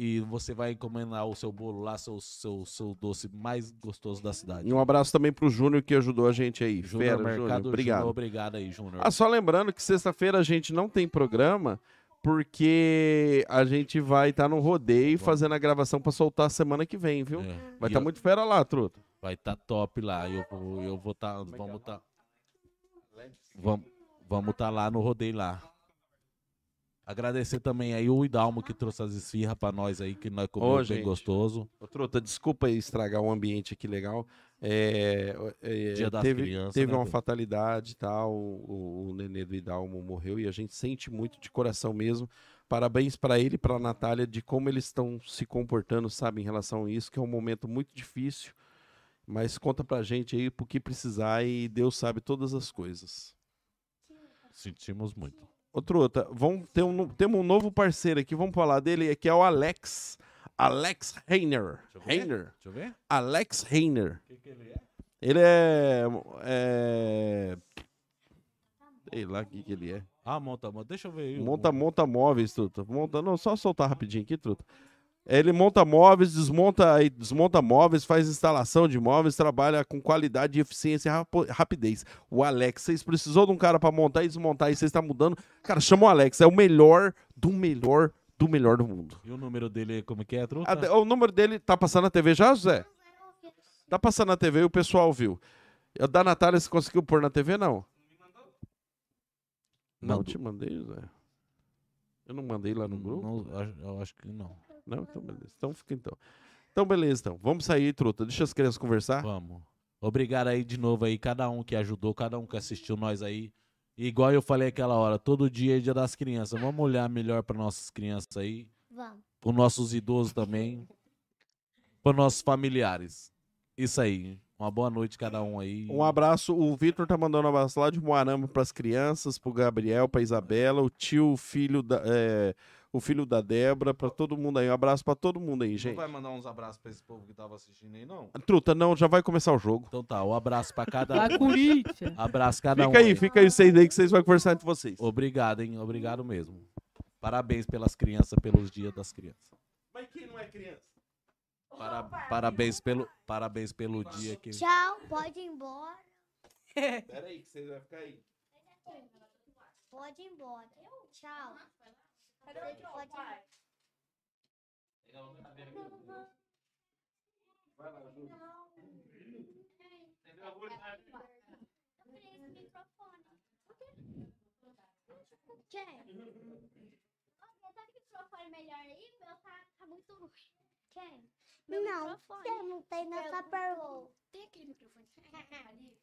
E você vai encomendar o seu bolo lá, seu, seu, seu doce mais gostoso da cidade. E um abraço também pro Júnior que ajudou a gente aí. Júnior Fera, Júnior, Mercado, obrigado. Júnior, obrigado aí, Júnior. Ah, só lembrando que sexta-feira a gente não tem programa porque a gente vai estar no rodeio fazendo a gravação pra soltar semana que vem, viu? É. Vai estar eu- muito fera lá, truta. Vai estar top lá. Eu, vou- eu vou estar. vamos estar. Vamos vamos tá lá no rodeio lá. Agradecer também aí o Idalmo que trouxe as esfirras pra nós aí, que nós comemos bem gente. gostoso. Ô, Truta, desculpa aí estragar o ambiente aqui legal. É, é, Dia das teve crianças, teve né, uma Pedro? fatalidade e tal. O, o nenê do Idalmo morreu e a gente sente muito de coração mesmo. Parabéns para ele e para Natália de como eles estão se comportando, sabe, em relação a isso, que é um momento muito difícil. Mas conta pra gente aí pro que precisar e Deus sabe todas as coisas. Sentimos muito. Ô, Truta, vamos ter um, temos um novo parceiro aqui, vamos falar dele, que é o Alex. Alex Reiner. eu ver. Reiner. Deixa eu ver. Alex Reiner. O que, que ele é? Ele é. é... Sei lá o que, que ele é. Ah, monta, monta. Deixa eu ver Monta, monta móveis, Truta. Monta, não, só soltar rapidinho aqui, Truta. Ele monta móveis, desmonta, desmonta móveis, faz instalação de móveis, trabalha com qualidade, eficiência e rapidez. O Alex, vocês precisou de um cara pra montar e desmontar e vocês estão mudando. Cara, chama o Alex, é o melhor do melhor do melhor do mundo. E o número dele, como que é, truta? Até- o número dele tá passando na TV já, José? Tá passando na TV e o pessoal viu. O da Natália, você conseguiu pôr na TV, não? Não, Mandou. te mandei, José. Eu não mandei lá no grupo? Não, eu acho que não. Não, então beleza. Então fica então. Então beleza, então. Vamos sair, truta. Deixa as crianças conversar. Vamos. Obrigado aí de novo aí, cada um que ajudou, cada um que assistiu nós aí. E igual eu falei aquela hora, todo dia é dia das crianças. Vamos olhar melhor para nossas crianças aí, Vamos. para nossos idosos também, para nossos familiares. Isso aí. Uma boa noite cada um aí. Um abraço. O Vitor tá mandando um abraço lá de Moarama pras crianças, pro Gabriel, pra Isabela, o tio, o filho da, é, o filho da Débora, pra todo mundo aí. Um abraço pra todo mundo aí, Não gente. vai mandar uns abraços pra esse povo que tava assistindo aí, não? Truta, não, já vai começar o jogo. Então tá, um abraço pra cada Corinthians. Abraço cada um. Fica aí, fica aí vocês aí que vocês vão conversar entre vocês. Obrigado, hein? Obrigado mesmo. Parabéns pelas crianças, pelos dias das crianças. Mas quem não é criança? Para- parabéns, pelo, parabéns pelo dia que. Tchau, pode ir embora. [LAUGHS] Pera aí, que vocês vão ficar aí. Pode ir embora. Tchau. Pode ir embora. Quem? Olha, tá que microfone melhor aí? O meu tá, tá muito ruim. Quem? Meu Não, microfone. você não tem nessa pergunta. Tem aquele microfone [LAUGHS] ali?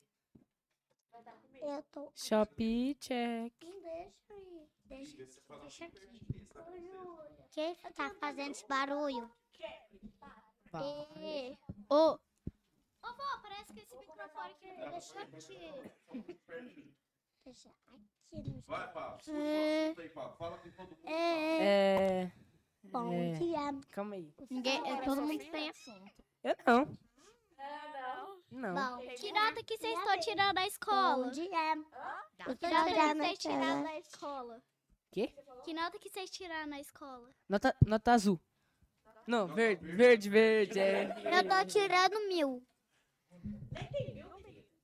Eu tô. Shopee check. Não deixa aí. Deixa, deixa aqui. Quem tá fazendo esse barulho? É. Ô. Ô, vó, parece que esse microfone aqui. Deixa aqui. Deixa aqui no Vai, Pablo. É. Aí, Pablo. Fala com todo mundo. É. É. Bom É. dia. Calma aí. Ninguém, é, todo mundo tem assunto. Eu não. Não. Bom, Que nota que vocês estão tirando da escola? bom dia. Eu Que nota que vocês tiraram da escola? Quê? Que nota que vocês tiraram na escola? Nota, nota azul. Não, verde, verde, verde. É. Eu tô tirando mil.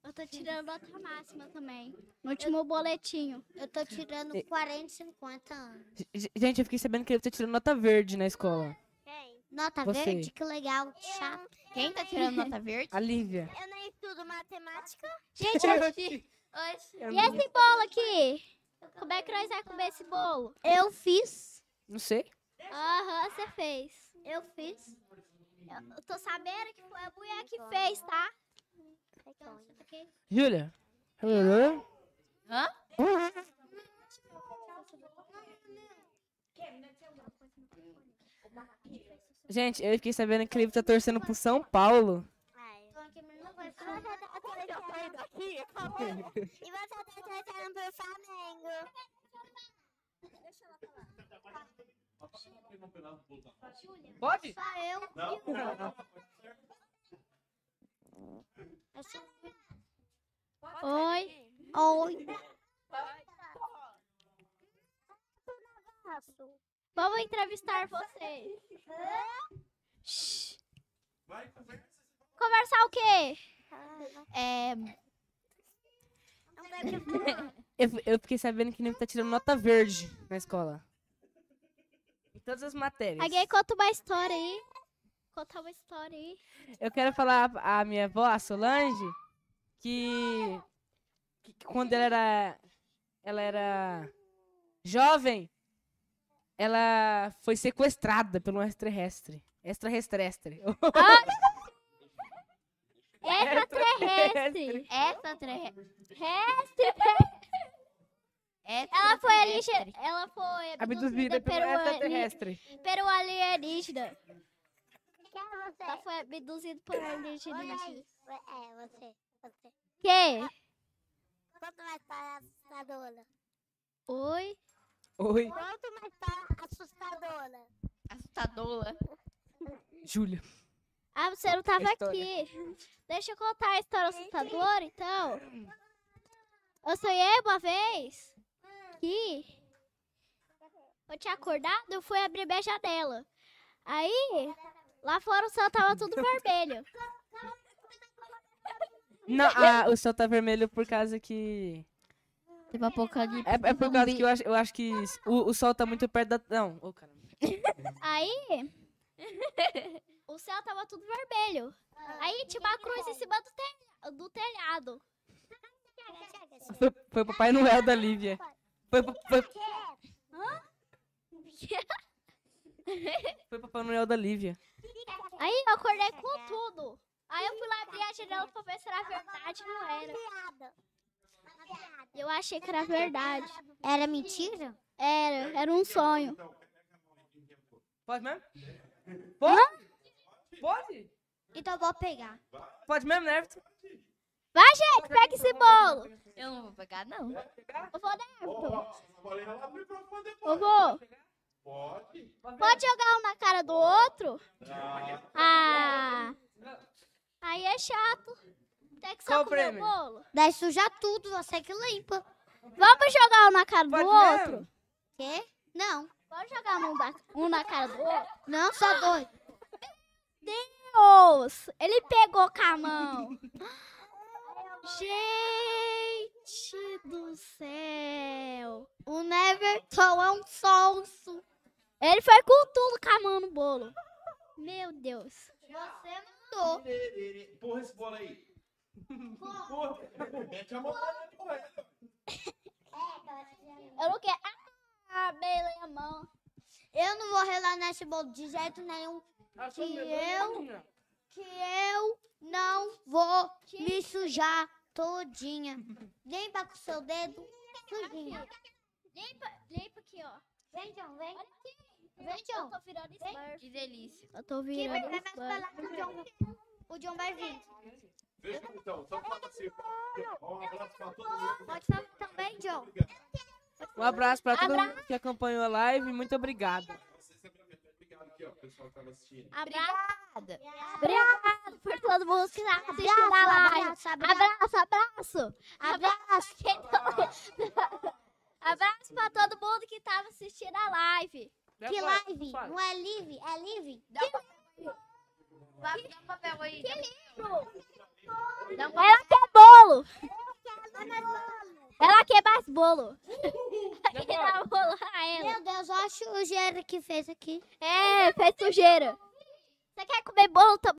Eu tô tirando nota máxima também. No último boletinho. Eu tô tirando E- 40, 50 anos. Gente, eu fiquei sabendo que ele tá tirando nota verde na escola. Nota Você. verde? Que legal. Chato. Quem tá tirando nota verde? A Lívia. Eu nem estudo matemática. Gente, [LAUGHS] Oxi. e esse bolo aqui? Como é que nós vamos comer esse bolo? Eu fiz. Não sei. Aham, você fez. Eu fiz. Eu, tô sabendo que foi a mulher que fez, tá? Júlia. Hã? Gente, eu fiquei sabendo que ele tá torcendo pro São Paulo. E você tá torcendo pro Flamengo. Pode? Só eu. Oi. Oi. Vamos entrevistar vocês. Shhh. Conversar o quê? É. [LAUGHS] Eu, eu fiquei sabendo que ele tá tirando nota verde na escola. Em todas as matérias. Alguém conta uma história aí. Conta uma história aí. Eu quero falar a minha avó, a Solange, que, que quando ela era, ela era jovem, ela foi sequestrada por um extraterrestre. Extraterrestre. Extraterrestre. Extraterrestre. Ela foi alienígena. Ela foi Abduzida abduzida pelo pelo, extraterrestre. pelo alienígena. Ela foi abduzida por alienígena. É, você. Você. Que? Quanto mais para assustadora? Oi? Oi, Quanto mais para assustadora? Assustadora. Júlia. Ah, você não tava aqui. Deixa eu contar a história assustadora, então. Eu sonhei uma vez que eu tinha acordado, eu fui abrir minha janela. Aí, lá fora o céu tava tudo vermelho. Não, ah, o céu tá vermelho por causa que. Teve apocalipse. É, é por causa que eu acho, eu acho que o, o sol tá muito perto da. Não, ô caramba. Aí, o céu tava tudo vermelho. Aí tinha uma cruz em cima do, telha- do telhado. [LAUGHS] Foi, foi o Papai Noel da Lívia. Foi, foi, [LAUGHS] foi, Papai Noel da Lívia. Aí eu acordei com tudo. Aí eu fui lá abrir a janela pra ver se era verdade, não era. Eu achei que era verdade. Era mentira? Era, era um sonho. Pode mesmo? Pode? Pode? Então eu vou pegar. Pode mesmo, né, Everton? Vai, gente, pega esse bolo. Eu não vou pegar, não. Eu vou dar, Everton. Eu depois. vou. Pode. Pode jogar um na cara do outro? Ah. Aí é chato. Tem que Qual só o comer o bolo. Daí suja tudo, você que limpa. Vamos jogar um na cara do Pode outro? mesmo? Quê? Não. Vamos jogar um, um na cara do outro? Não, só dois. Deus! Ele pegou com a mão. [LAUGHS] Gente do céu. O Neverton é um sonso. Ele foi com tudo com a mão no bolo. Meu Deus. Você mandou. Empurra esse bolo aí. Empurra. Mete a mão ele. Eu não quero. Ah, belei a mão. Eu não vou relar nesse bolo de jeito nenhum. Que eu, que eu não vou me sujar todinha. [LAUGHS] Limpa com seu dedo sujinha. Limpa, limpa aqui, ó. Vem, John, vem. Olha aqui. Vem, Eu John. tô virando Smurf. Que delícia. Eu tô Que vai virando mais pra lá Smurf. que o John, vai- o John vai vir. Deixa então, só fala assim. Um abraço pra todo mundo. Pode falar também, John. Um abraço pra todo Abraço. mundo que acompanhou a live. Muito obrigado. Aqui, ó, o pessoal que tava assistindo. Abraço. Obrigado por todo mundo que tá assistindo a live. Abraço, abraço. Abraço, abraço. Abraço. [LAUGHS] Abraço pra todo mundo que tava assistindo a live. Que live? Não é live? É live? Vai, dá um papel aí. Que livro? Dá um Ela quer bolo. Ela quer mais bolo. Ela quer dar [LAUGHS] bolo a ela. Meu Deus, olha a sujeira que fez aqui. É, fez sujeira. Você quer comer bolo também?